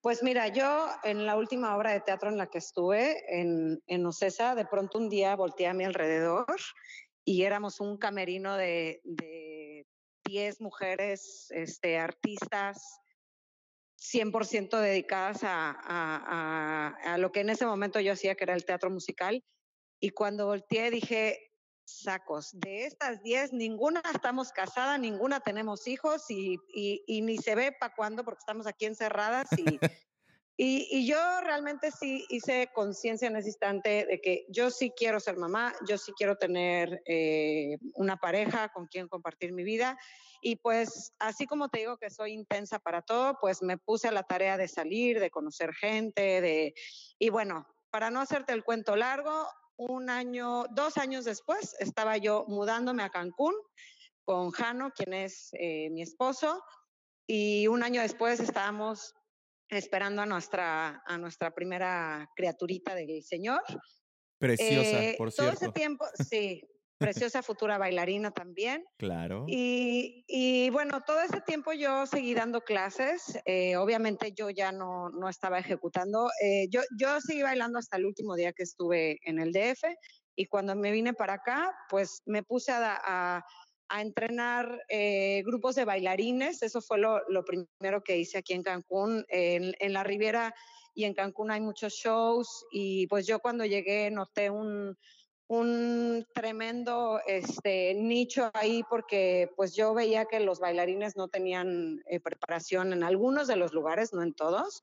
Pues mira, yo en la última obra de teatro en la que estuve, en, en Ocesa, de pronto un día volteé a mi alrededor y éramos un camerino de, de 10 mujeres este, artistas 100% dedicadas a, lo que en ese momento yo hacía, que era el teatro musical. Y cuando volteé dije, sacos, de estas 10, ninguna estamos casadas, ninguna tenemos hijos y, ni se ve para cuándo porque estamos aquí encerradas y, yo realmente sí hice conciencia en ese instante de que yo sí quiero ser mamá, yo sí quiero tener eh, una pareja con quien compartir mi vida. Y pues así como te digo que soy intensa para todo, pues me puse a la tarea de salir, de conocer gente, de... Y bueno, para no hacerte el cuento largo, un año, dos años después, estaba yo mudándome a Cancún con Jano, quien es eh, mi esposo, y un año después estábamos esperando a nuestra, a nuestra primera criaturita del Señor. Preciosa, eh, por todo cierto. ese tiempo, sí, preciosa futura bailarina también. Claro. Y, y, bueno, todo ese tiempo yo seguí dando clases. Eh, obviamente yo ya no, no estaba ejecutando. Eh, yo, yo seguí bailando hasta el último día que estuve en el DF. Y cuando me vine para acá, pues me puse a, a, a entrenar eh, grupos de bailarines. Eso fue lo, primero que hice aquí en Cancún. En, en la Riviera y en Cancún hay muchos shows. Y pues yo cuando llegué noté un, un tremendo este, nicho ahí porque pues yo veía que los bailarines no tenían eh, preparación en algunos de los lugares, no en todos,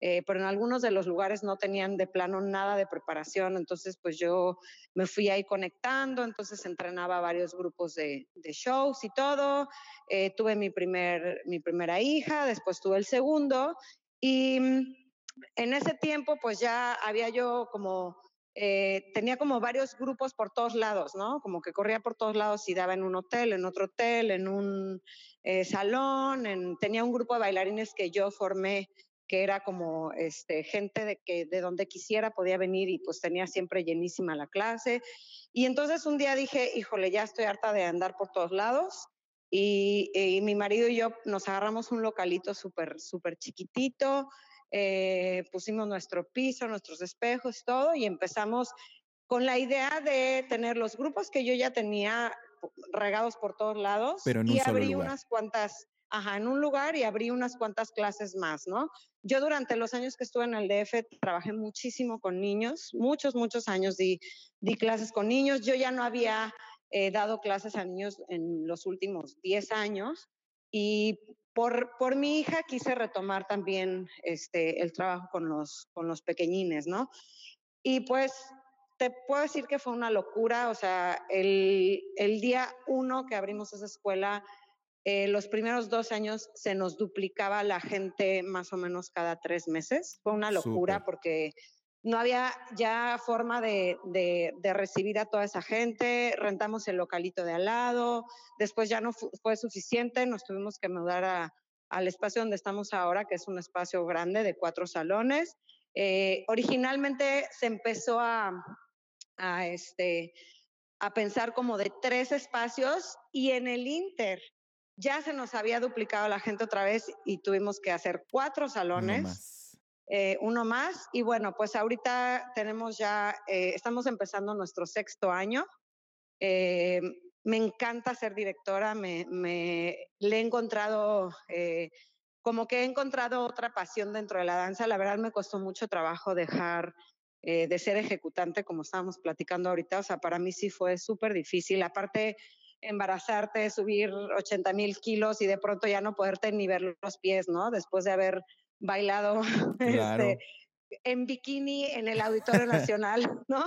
eh, pero en algunos de los lugares no tenían de plano nada de preparación, entonces pues yo me fui ahí conectando, entonces entrenaba varios grupos de, de shows y todo, eh, tuve mi, primer, mi primera hija, después tuve el segundo y en ese tiempo pues ya había yo como eh, tenía como varios grupos por todos lados, ¿no? Como que corría por todos lados y daba en un hotel, en otro hotel, en un eh, salón, en, tenía un grupo de bailarines que yo formé que era como este, gente de, que, de donde quisiera podía venir y pues tenía siempre llenísima la clase. Y entonces un día dije, híjole, ya estoy harta de andar por todos lados. Y, y mi marido y yo nos agarramos un localito súper, súper chiquitito, eh, pusimos nuestro piso, nuestros espejos todo, y empezamos con la idea de tener los grupos que yo ya tenía regados por todos lados Pero y abrí lugar. unas cuantas ajá, en un lugar y abrí unas cuantas clases más, ¿no? Yo durante los años que estuve en el DF trabajé muchísimo con niños, muchos, muchos años di, di clases con niños. Yo ya no había eh, dado clases a niños en los últimos 10 años y por, por mi hija quise retomar también este, el trabajo con los, con los pequeñines, ¿no? Y pues te puedo decir que fue una locura, o sea, el, el día uno que abrimos esa escuela, eh, los primeros dos años se nos duplicaba la gente más o menos cada tres meses. Fue una locura Súper. porque no había ya forma de, de, de, recibir a toda esa gente, rentamos el localito de al lado, después ya no fue suficiente, nos tuvimos que mudar a, al espacio donde estamos ahora, que es un espacio grande de cuatro salones. Eh, originalmente se empezó a, a, este, a pensar como de tres espacios y en el Inter ya se nos había duplicado la gente otra vez y tuvimos que hacer cuatro salones. Uno más eh, uno más. Y bueno, pues ahorita tenemos ya, eh, estamos empezando nuestro sexto año. Eh, me encanta ser directora, me, me le he encontrado, como que he encontrado otra pasión dentro de la danza. La verdad me costó mucho trabajo dejar de ser ejecutante, como estábamos platicando ahorita. O sea, para mí sí fue súper difícil. Aparte, embarazarte, subir 80 mil kilos y de pronto ya no poderte ni ver los pies, ¿no? Después de haber bailado claro. este, en bikini en el Auditorio Nacional, ¿no?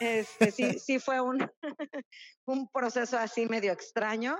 Este, sí, sí fue un, un proceso así medio extraño,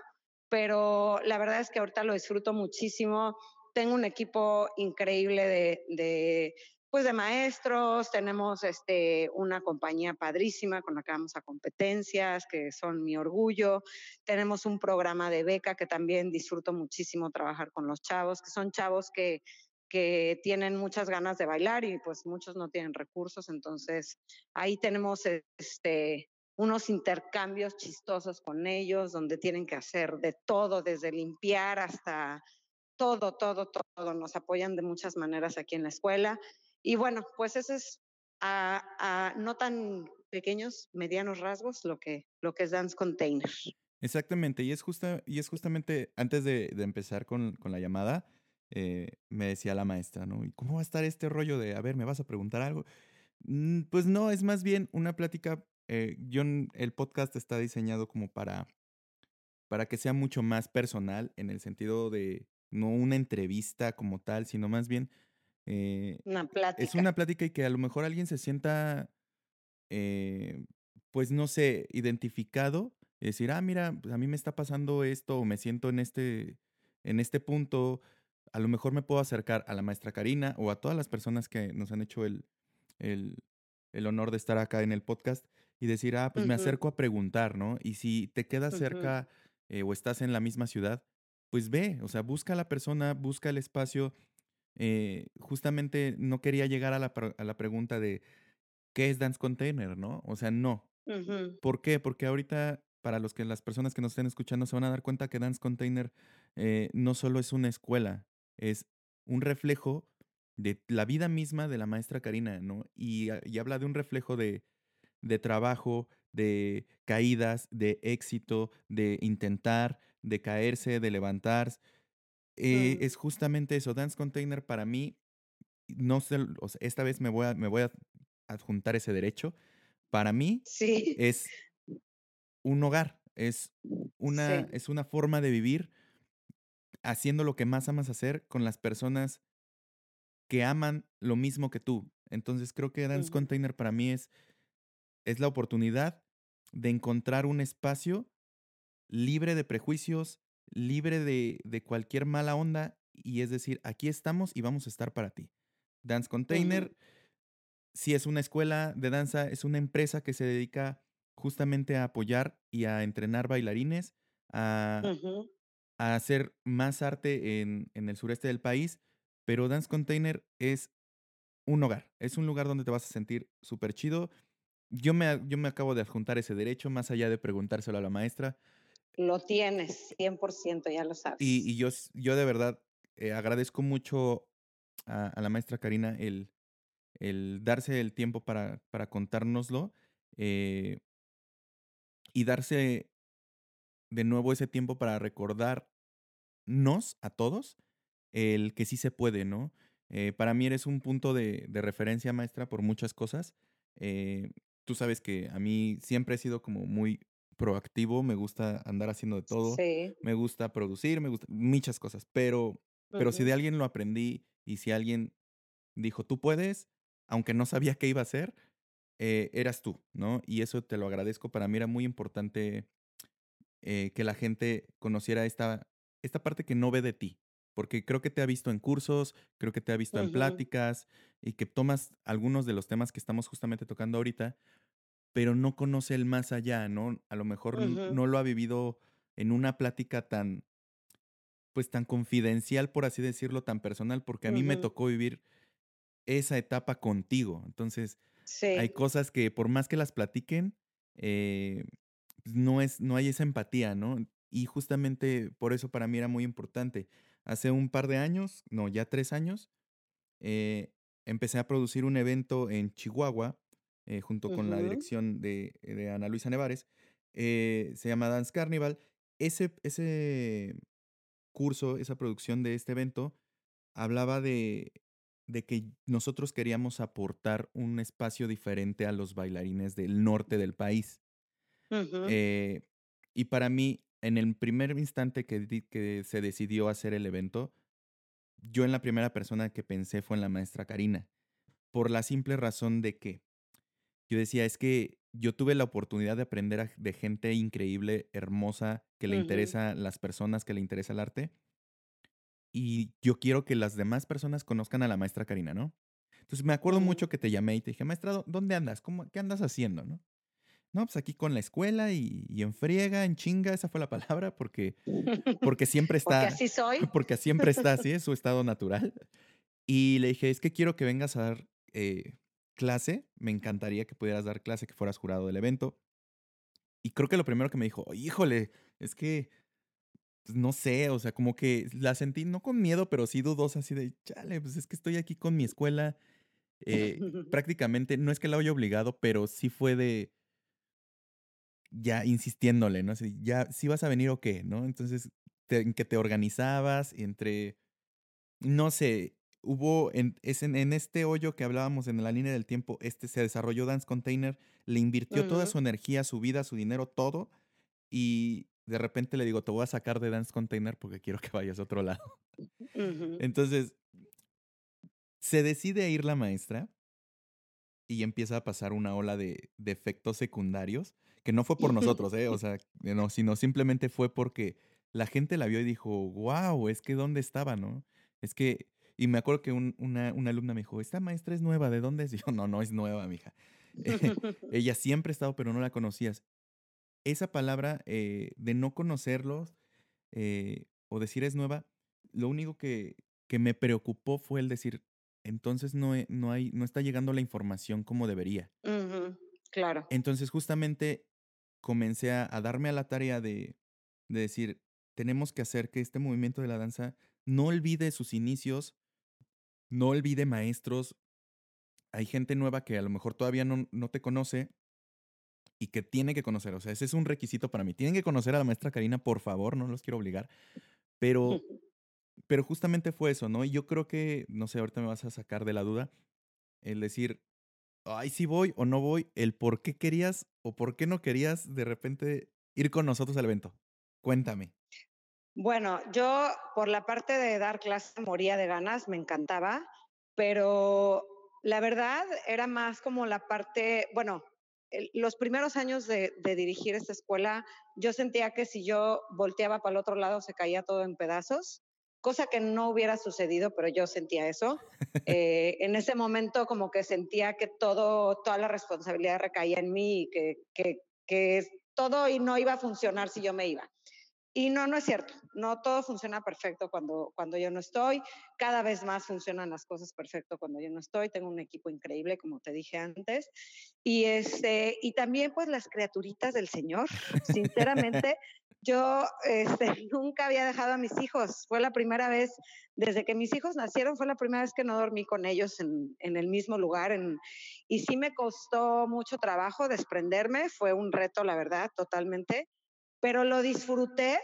pero la verdad es que ahorita lo disfruto muchísimo. Tengo un equipo increíble de, de pues de maestros, tenemos este, una compañía padrísima con la que vamos a competencias, que son mi orgullo, tenemos un programa de beca que también disfruto muchísimo trabajar con los chavos, que son chavos que que tienen muchas ganas de bailar y pues muchos no tienen recursos, entonces ahí tenemos este, unos intercambios chistosos con ellos, donde tienen que hacer de todo, desde limpiar hasta todo, todo, todo. Nos apoyan de muchas maneras aquí en la escuela. Y bueno, pues ese es a, no tan pequeños, medianos rasgos lo que, lo que es Dance Container. Exactamente, y es, justa, y es justamente antes de, de empezar con, con la llamada, eh, me decía la maestra, ¿no? ¿Y cómo va a estar este rollo de, a ver, ¿me vas a preguntar algo? Mm, pues no, es más bien una plática. Eh, yo, el podcast está diseñado como para, para que sea mucho más personal, en el sentido de no una entrevista como tal, sino más bien. Eh, una plática. Es una plática y que a lo mejor alguien se sienta, eh, pues no sé, identificado. Y decir, ah, mira, pues a mí me está pasando esto, o me siento en este, en este punto a lo mejor me puedo acercar a la maestra Karina o a todas las personas que nos han hecho el, el, el honor de estar acá en el podcast y decir, ah, pues uh -huh. me acerco a preguntar, ¿no? Y si te quedas uh -huh. cerca eh, o estás en la misma ciudad, pues ve, o sea, busca a la persona, busca el espacio. Eh, justamente no quería llegar a la, a la pregunta de qué es Dance Container, ¿no? O sea, no. Uh -huh. ¿Por qué? Porque ahorita para los que las personas que nos estén escuchando se van a dar cuenta que Dance Container eh, no solo es una escuela, es un reflejo de la vida misma de la maestra Karina, ¿no? Y, y habla de un reflejo de, de, trabajo, de caídas, de éxito, de intentar, de caerse, de levantarse. Eh, mm. Es justamente eso. Dance Container para mí, no sé, o sea, esta vez me voy, a, me voy a adjuntar ese derecho. Para mí sí. es un hogar, es una, sí. es una forma de vivir haciendo lo que más amas hacer con las personas que aman lo mismo que tú. Entonces creo que Dance. Container para mí es, es la oportunidad de encontrar un espacio libre de prejuicios, libre de, de, cualquier mala onda, y es decir, aquí estamos y vamos a estar para ti. Dance Container, uh -huh. si es una escuela de danza, es una empresa que se dedica justamente a apoyar y a entrenar bailarines, a, uh -huh a hacer más arte en, en, el sureste del país, pero Dance Container es un hogar, es un lugar donde te vas a sentir súper chido. Yo me, yo me acabo de adjuntar ese derecho, más allá de preguntárselo a la maestra. Lo tienes, 100%, ya lo sabes. Y, y yo, yo de verdad eh, agradezco mucho a, la maestra Karina el, el darse el tiempo para, para contárnoslo eh, y darse de nuevo ese tiempo para recordar nos a todos el que sí se puede, ¿no? Eh, para mí eres un punto de, de referencia, maestra, por muchas cosas. Tú sabes que a mí siempre he sido como muy proactivo, me gusta andar haciendo de todo, Sí. me gusta producir, me gusta muchas cosas, pero, pero si de alguien lo aprendí y si alguien dijo, tú puedes, aunque no sabía qué iba a hacer, eh, eras tú, ¿no? Y eso te lo agradezco. Para mí era muy importante eh, que la gente conociera esta, esta parte que no ve de ti, porque creo que te ha visto en cursos, creo que te ha visto en ujú, pláticas y que tomas algunos de los temas que estamos justamente tocando ahorita, pero no conoce el más allá, ¿no? A lo mejor no lo ha vivido en una plática tan, pues tan confidencial, por así decirlo, tan personal, porque a mí me tocó vivir esa etapa contigo. Entonces, hay cosas que por más que las platiquen, eh, pues, no es no hay esa empatía, ¿no? Y justamente por eso para mí era muy importante. Hace un par de años, no, ya 3 años, eh, empecé a producir un evento en Chihuahua, eh, junto con la dirección de de Ana Luisa Nevares, eh, se llama Dance Carnival. Ese ese curso, esa producción de este evento, hablaba de de que nosotros queríamos aportar un espacio diferente a los bailarines del norte del país. Eh, y para mí, en el primer instante que que se decidió hacer el evento, yo en la primera persona que pensé fue en la maestra Karina, por la simple razón de que yo decía: "Es que yo tuve la oportunidad de aprender de gente increíble, hermosa, que le ujú, interesa las personas, que le interesa el arte, y yo quiero que las demás personas conozcan a la maestra Karina", ¿no? Entonces, me acuerdo mucho que te llamé y te dije: "Maestra, ¿dó dónde andas? ¿Cómo qué andas haciendo?", ¿no? No, pues aquí con la escuela y y en friega, en chinga, esa fue la palabra, porque porque siempre Porque está así soy. porque siempre está así, es su estado natural. Y le dije: "Es que quiero que vengas a dar, eh, clase, me encantaría que pudieras dar clase, que fueras jurado del evento". Y creo que lo primero que me dijo: "Híjole, es que, pues, no sé", o sea, como que la sentí no con miedo, pero sí dudosa, así de: "Chale, pues es que estoy aquí con mi escuela", eh, prácticamente, no es que la haya obligado, pero sí fue de Ya insistiéndole, ¿no? Así, ya, ¿sí vas a venir o qué? ¿No? Entonces, te en que te organizabas entre, no sé, hubo en es en en este hoyo que hablábamos en la línea del tiempo, este, se desarrolló Dance Container, le invirtió toda su energía, su vida, su dinero, todo, y de repente le digo: "Te voy a sacar de Dance Container porque quiero que vayas a otro lado". Entonces, se decide a ir la maestra y empieza a pasar una ola de de efectos secundarios, que no fue por nosotros, ¿eh? O sea, eh, no, sino simplemente fue porque la gente la vio y dijo: "Guau, es que ¿dónde estaba?", ¿no? Es que y me acuerdo que un una una alumna me dijo: "Esta maestra es nueva, ¿de dónde es?". Y yo: "No, no es nueva, mija. Ella siempre ha estado, pero no la conocías". Esa palabra, eh, de no conocerlos, eh, o decir es nueva, lo único que que me preocupó fue el decir: "Entonces no, no hay no está llegando la información como debería". ujú, Claro. Entonces, justamente comencé a a darme a la tarea de de decir: "Tenemos que hacer que este movimiento de la danza no olvide sus inicios, no olvide maestros". Hay gente nueva que a lo mejor todavía no no te conoce y que tiene que conocer, o sea, ese es un requisito para mí. Tienen que conocer a la maestra Karina, por favor, no los quiero obligar, pero pero justamente fue eso, ¿no? Y yo creo que, no sé, ahorita me vas a sacar de la duda, el decir: Ay, sí voy o no voy, el por qué querías o por qué no querías de repente ir con nosotros al evento. Cuéntame. Bueno, yo por la parte de dar clases moría de ganas, me encantaba, pero la verdad era más como la parte, bueno, los primeros años de, de dirigir esta escuela, yo sentía que si yo volteaba para el otro lado se caía todo en pedazos, cosa que no hubiera sucedido, pero yo sentía eso. Eh, en ese momento como que sentía que todo, toda la responsabilidad recaía en mí y que, que, que todo y no iba a funcionar si yo me iba. Y no, no es cierto. No todo funciona perfecto cuando, cuando yo no estoy. Cada vez más funcionan las cosas perfecto cuando yo no estoy. Tengo un equipo increíble, como te dije antes. Y, este, y también pues las criaturitas del Señor. Sinceramente, yo este, nunca había dejado a mis hijos. Fue la primera vez, desde que mis hijos nacieron, fue la primera vez que no dormí con ellos en, en el mismo lugar. En, y sí me costó mucho trabajo desprenderme. Fue un reto, la verdad, totalmente pero lo disfruté,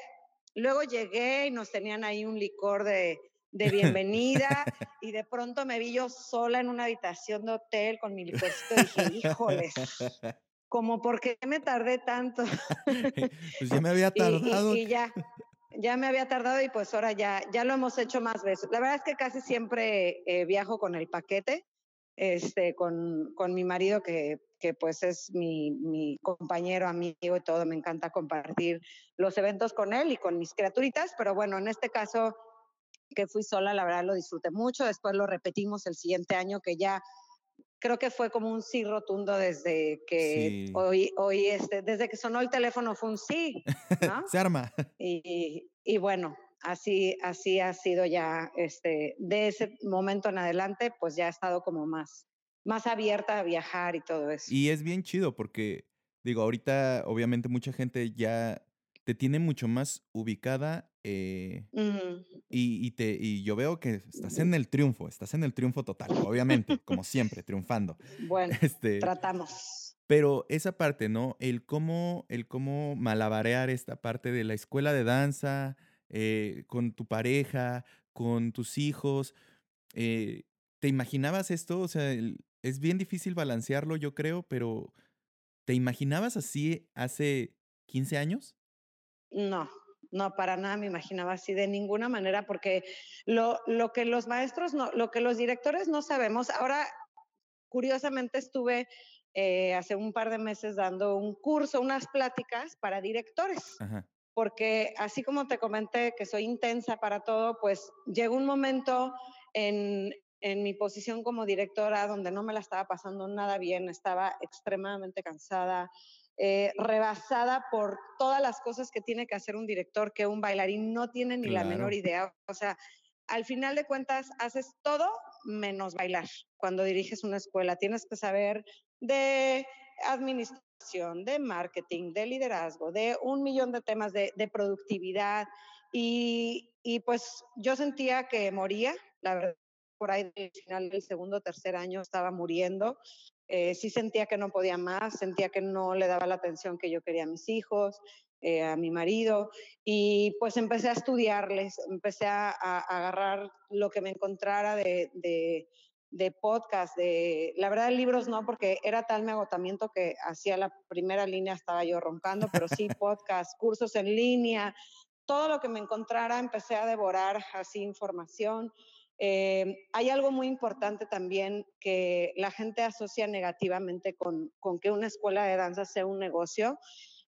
luego llegué y nos tenían ahí un licor de, de bienvenida y de pronto me vi yo sola en una habitación de hotel con mi licorcito y dije, híjoles, como por qué me tardé tanto. pues ya me había tardado. Y, ya, ya me había tardado y pues ahora ya, ya lo hemos hecho más veces. La verdad es que casi siempre eh, viajo con el paquete, este, con, con mi marido que, que pues es mi, mi, compañero, amigo y todo. Me encanta compartir los eventos con él y con mis criaturitas, pero bueno, en este caso que fui sola, la verdad lo disfruté mucho. Después lo repetimos el siguiente año, que ya creo que fue como un sí rotundo desde que hoy, hoy este, desde que sonó el teléfono fue un sí, ¿no? Se arma. Y, y, bueno, así, así ha sido ya, este, de ese momento en adelante, pues ya ha estado como más, más abierta a viajar y todo eso. Y es bien chido porque, digo, ahorita obviamente mucha gente ya te tiene mucho más ubicada eh, y, te, y yo veo que estás en el triunfo, estás en el triunfo total, obviamente, como siempre, triunfando. Bueno, este, tratamos. Pero esa parte, ¿no? El cómo, el cómo malabarear esta parte de la escuela de danza, eh, con tu pareja, con tus hijos. Eh, ¿Te imaginabas esto? O sea, es bien difícil balancearlo, yo creo, pero ¿te imaginabas así hace 15 años? No, no, para nada me imaginaba así de ninguna manera, porque lo, lo que los maestros, no, lo que los directores no sabemos, ahora curiosamente estuve eh, hace un par de meses dando un curso, unas pláticas para directores. Porque así como te comenté que soy intensa para todo, pues llegó un momento en, en mi posición como directora donde no me la estaba pasando nada bien, estaba extremadamente cansada, eh, rebasada por todas las cosas que tiene que hacer un director que un bailarín no tiene ni la menor idea. O sea, al final de cuentas haces todo menos bailar. Cuando diriges una escuela tienes que saber de administración, de marketing, de liderazgo, de un millón de temas de, productividad. Y, y, pues yo sentía que moría, la verdad, por ahí del final del segundo o tercer año estaba muriendo. Eh, sí sentía que no podía más, sentía que no le daba la atención que yo quería a mis hijos, eh, a mi marido, y pues empecé a estudiarles, empecé a, agarrar lo que me encontrara de, podcast, de, la verdad libros no, porque era tal mi agotamiento que hacía la primera línea estaba yo roncando, pero sí podcast, cursos en línea, todo lo que me encontrara empecé a devorar así información. Eh, hay algo muy importante también que la gente asocia negativamente con, con, que una escuela de danza sea un negocio.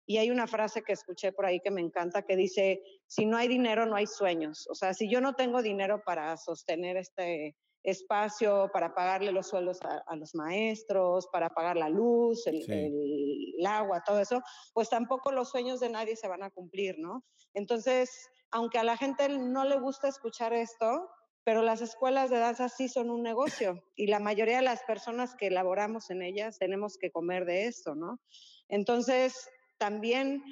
Y hay una frase que escuché por ahí que me encanta que dice, si no hay dinero, no hay sueños. O sea, si yo no tengo dinero para sostener este espacio, para pagarle los sueldos a, los maestros, para pagar la luz, el, el agua, todo eso, pues tampoco los sueños de nadie se van a cumplir, ¿no? Entonces, aunque a la gente no le gusta escuchar esto, pero las escuelas de danza sí son un negocio y la mayoría de las personas que laboramos en ellas tenemos que comer de esto, ¿no? Entonces, también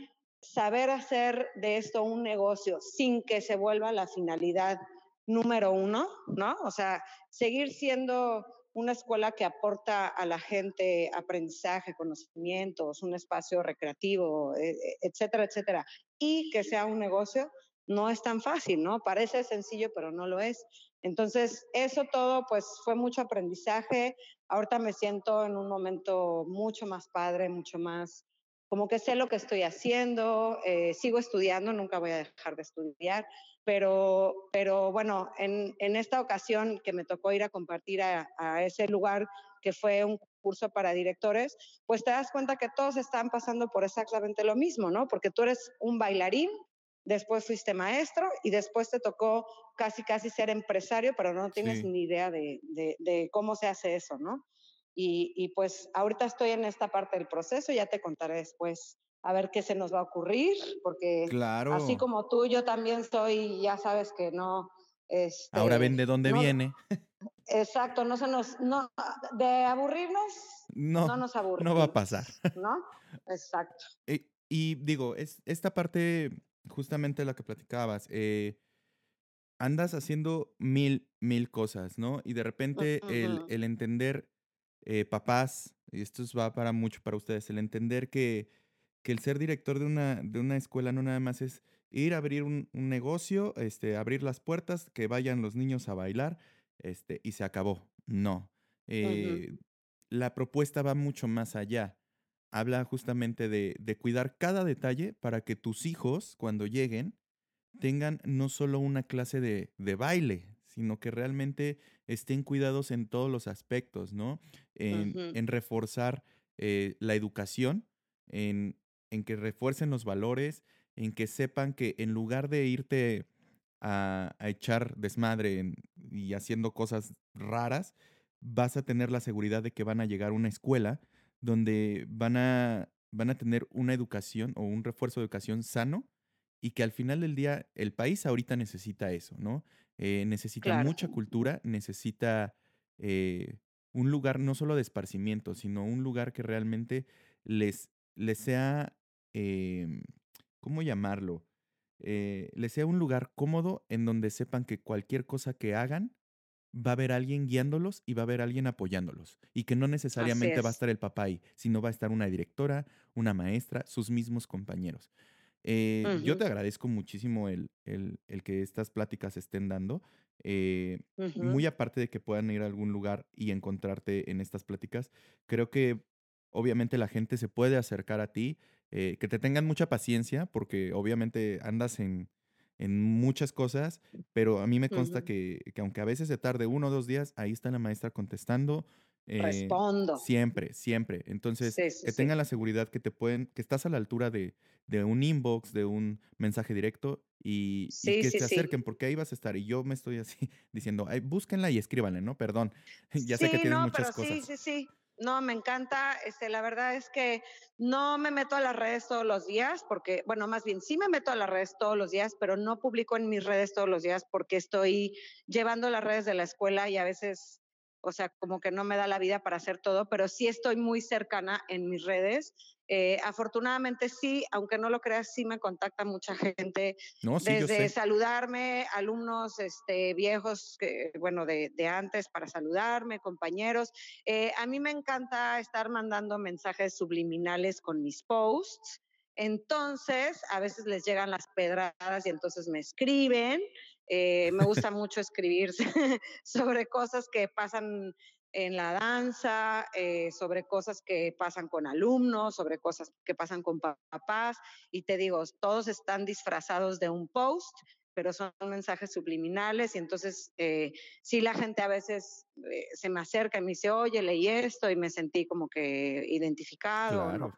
saber hacer de esto un negocio sin que se vuelva la finalidad número uno, ¿no? O sea, seguir siendo una escuela que aporta a la gente aprendizaje, conocimientos, un espacio recreativo, e, e, etcétera, etcétera, y que sea un negocio, no es tan fácil, ¿no? Parece sencillo, pero no lo es. Entonces, eso todo, pues fue mucho aprendizaje. Ahorita me siento en un momento mucho más padre, mucho más, como que sé lo que estoy haciendo, eh, sigo estudiando, nunca voy a dejar de estudiar, pero, pero bueno, en, en esta ocasión que me tocó ir a compartir a, a ese lugar que fue un curso para directores, pues te das cuenta que todos están pasando por exactamente lo mismo, ¿no? Porque tú eres un bailarín después fuiste maestro y después te tocó casi, casi ser empresario, pero no tienes ni idea de, de, cómo se hace eso, ¿no? Y, y, pues ahorita estoy en esta parte del proceso, ya te contaré después a ver qué se nos va a ocurrir, porque claro. así como tú, yo también soy, ya sabes que no... Este, Ahora ven de dónde viene. Exacto, no se nos, no, de aburrirnos, no, no nos aburrimos. No va a pasar. ¿No? Exacto. Y, y digo, es, esta parte justamente la que platicabas, eh, andas haciendo mil, mil cosas, ¿no? Y de repente el, el, entender, eh, papás, y esto va para mucho para ustedes, el entender que, que el ser director de una, de una escuela no nada más es ir a abrir un, un negocio, este, abrir las puertas, que vayan los niños a bailar, este, y se acabó. No. Eh, La propuesta va mucho más allá. Habla justamente de, de cuidar cada detalle para que tus hijos, cuando lleguen, tengan no solo una clase de, de baile, sino que realmente estén cuidados en todos los aspectos, ¿no? En, reforzar eh, la educación, en, en que refuercen los valores, en que sepan que en lugar de irte a, a echar desmadre en- y haciendo cosas raras, vas a tener la seguridad de que van a llegar a una escuela donde van a, van a tener una educación o un refuerzo de educación sano y que al final del día el país ahorita necesita eso, ¿no? Eh, necesita Claro. mucha cultura, necesita eh, un lugar no solo de esparcimiento, sino un lugar que realmente les, les sea, em, ¿cómo llamarlo? Eh, les sea un lugar cómodo en donde sepan que cualquier cosa que hagan va a haber alguien guiándolos y va a haber alguien apoyándolos. Y que no necesariamente va a es. estar el papá ahí, sino va a estar una directora, una maestra, sus mismos compañeros. Eh, yo te agradezco muchísimo el, el- el que estas pláticas estén dando. eh, muy aparte de que puedan ir a algún lugar y encontrarte en estas pláticas, creo que obviamente la gente se puede acercar a ti, eh, que te tengan mucha paciencia, porque obviamente andas en, en muchas cosas, pero a mí me consta que, que aunque a veces se tarde uno o dos días, ahí está la maestra contestando. Eh, Respondo. siempre, siempre. Entonces, Sí, sí, que sí. tengan la seguridad que te pueden, que estás a la altura de, de un inbox, de un mensaje directo y, y Sí, que sí, se sí. acerquen, porque ahí vas a estar. Y yo me estoy así diciendo, "Ay, búsquenla y escríbanle, ¿no? Perdón, ya sé que Sí, tienen no, muchas pero sí, cosas. sí, sí. No, me encanta. Este, la verdad es que no me meto a las redes todos los días, porque, bueno, más bien sí me meto a las redes todos los días, pero no publico en mis redes todos los días porque estoy llevando las redes de la escuela y a veces, o sea, como que no me da la vida para hacer todo, pero sí estoy muy cercana en mis redes. Eh, afortunadamente sí, aunque no lo creas, sí me contacta mucha gente No, sí, desde saludarme, alumnos este, viejos, que, bueno, de, de antes para saludarme, compañeros. Eh, a mí me encanta estar mandando mensajes subliminales con mis posts. Entonces, a veces les llegan las pedradas y entonces me escriben. Eh, me gusta mucho escribir sobre cosas que pasan en la danza, eh, sobre cosas que pasan con alumnos, sobre cosas que pasan con pa- papás. Y te digo, todos están disfrazados de un post, pero son mensajes subliminales y entonces eh, sí la gente a veces eh, se me acerca y me dice, oye, leí esto y me sentí como que identificado no.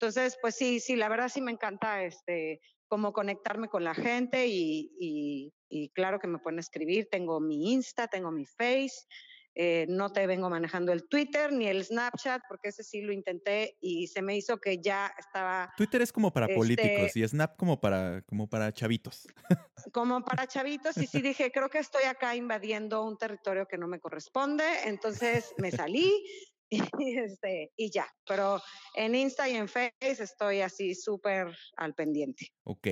Entonces, pues sí, sí, la verdad sí me encanta este como conectarme con la gente y, y, y claro que me pueden escribir. Tengo mi Insta, tengo mi Face. Eh, no te vengo manejando el Twitter ni el Snapchat porque ese sí lo intenté y se me hizo que ya estaba Twitter es como para este, políticos y Snap como para, como para chavitos. como para chavitos y sí dije, creo que estoy acá invadiendo un territorio que no me corresponde, entonces me salí y, este, y ya, pero en Insta y en Face estoy así súper al pendiente. Ok.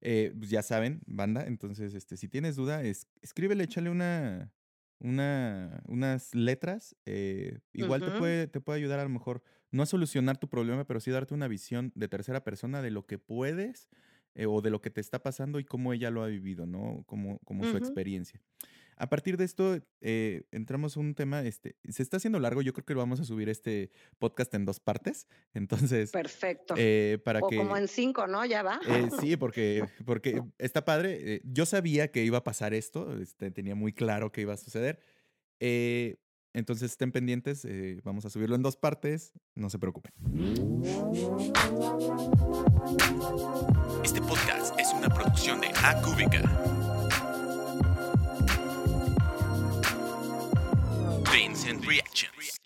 Eh, pues ya saben, banda. Entonces, este, si tienes duda, es, escríbele, échale una, una, unas letras. eh, igual te puede, te puede ayudar a lo mejor, no a solucionar tu problema, pero sí darte una visión de tercera persona de lo que puedes eh, o de lo que te está pasando y cómo ella lo ha vivido, ¿no? Como, como su experiencia. A partir de esto, eh, entramos a un tema, este, se está haciendo largo, yo creo que lo vamos a subir este podcast en dos partes. Entonces, Perfecto. eh, para o que... como en cinco, ¿no? Ya va. Eh, sí, porque, porque está padre. eh, yo sabía que iba a pasar esto, este, tenía muy claro que iba a suceder. Eh, entonces estén pendientes, eh, vamos a subirlo en dos partes, no se preocupen. Este podcast es una producción de Acúbica. Vincent Reactions.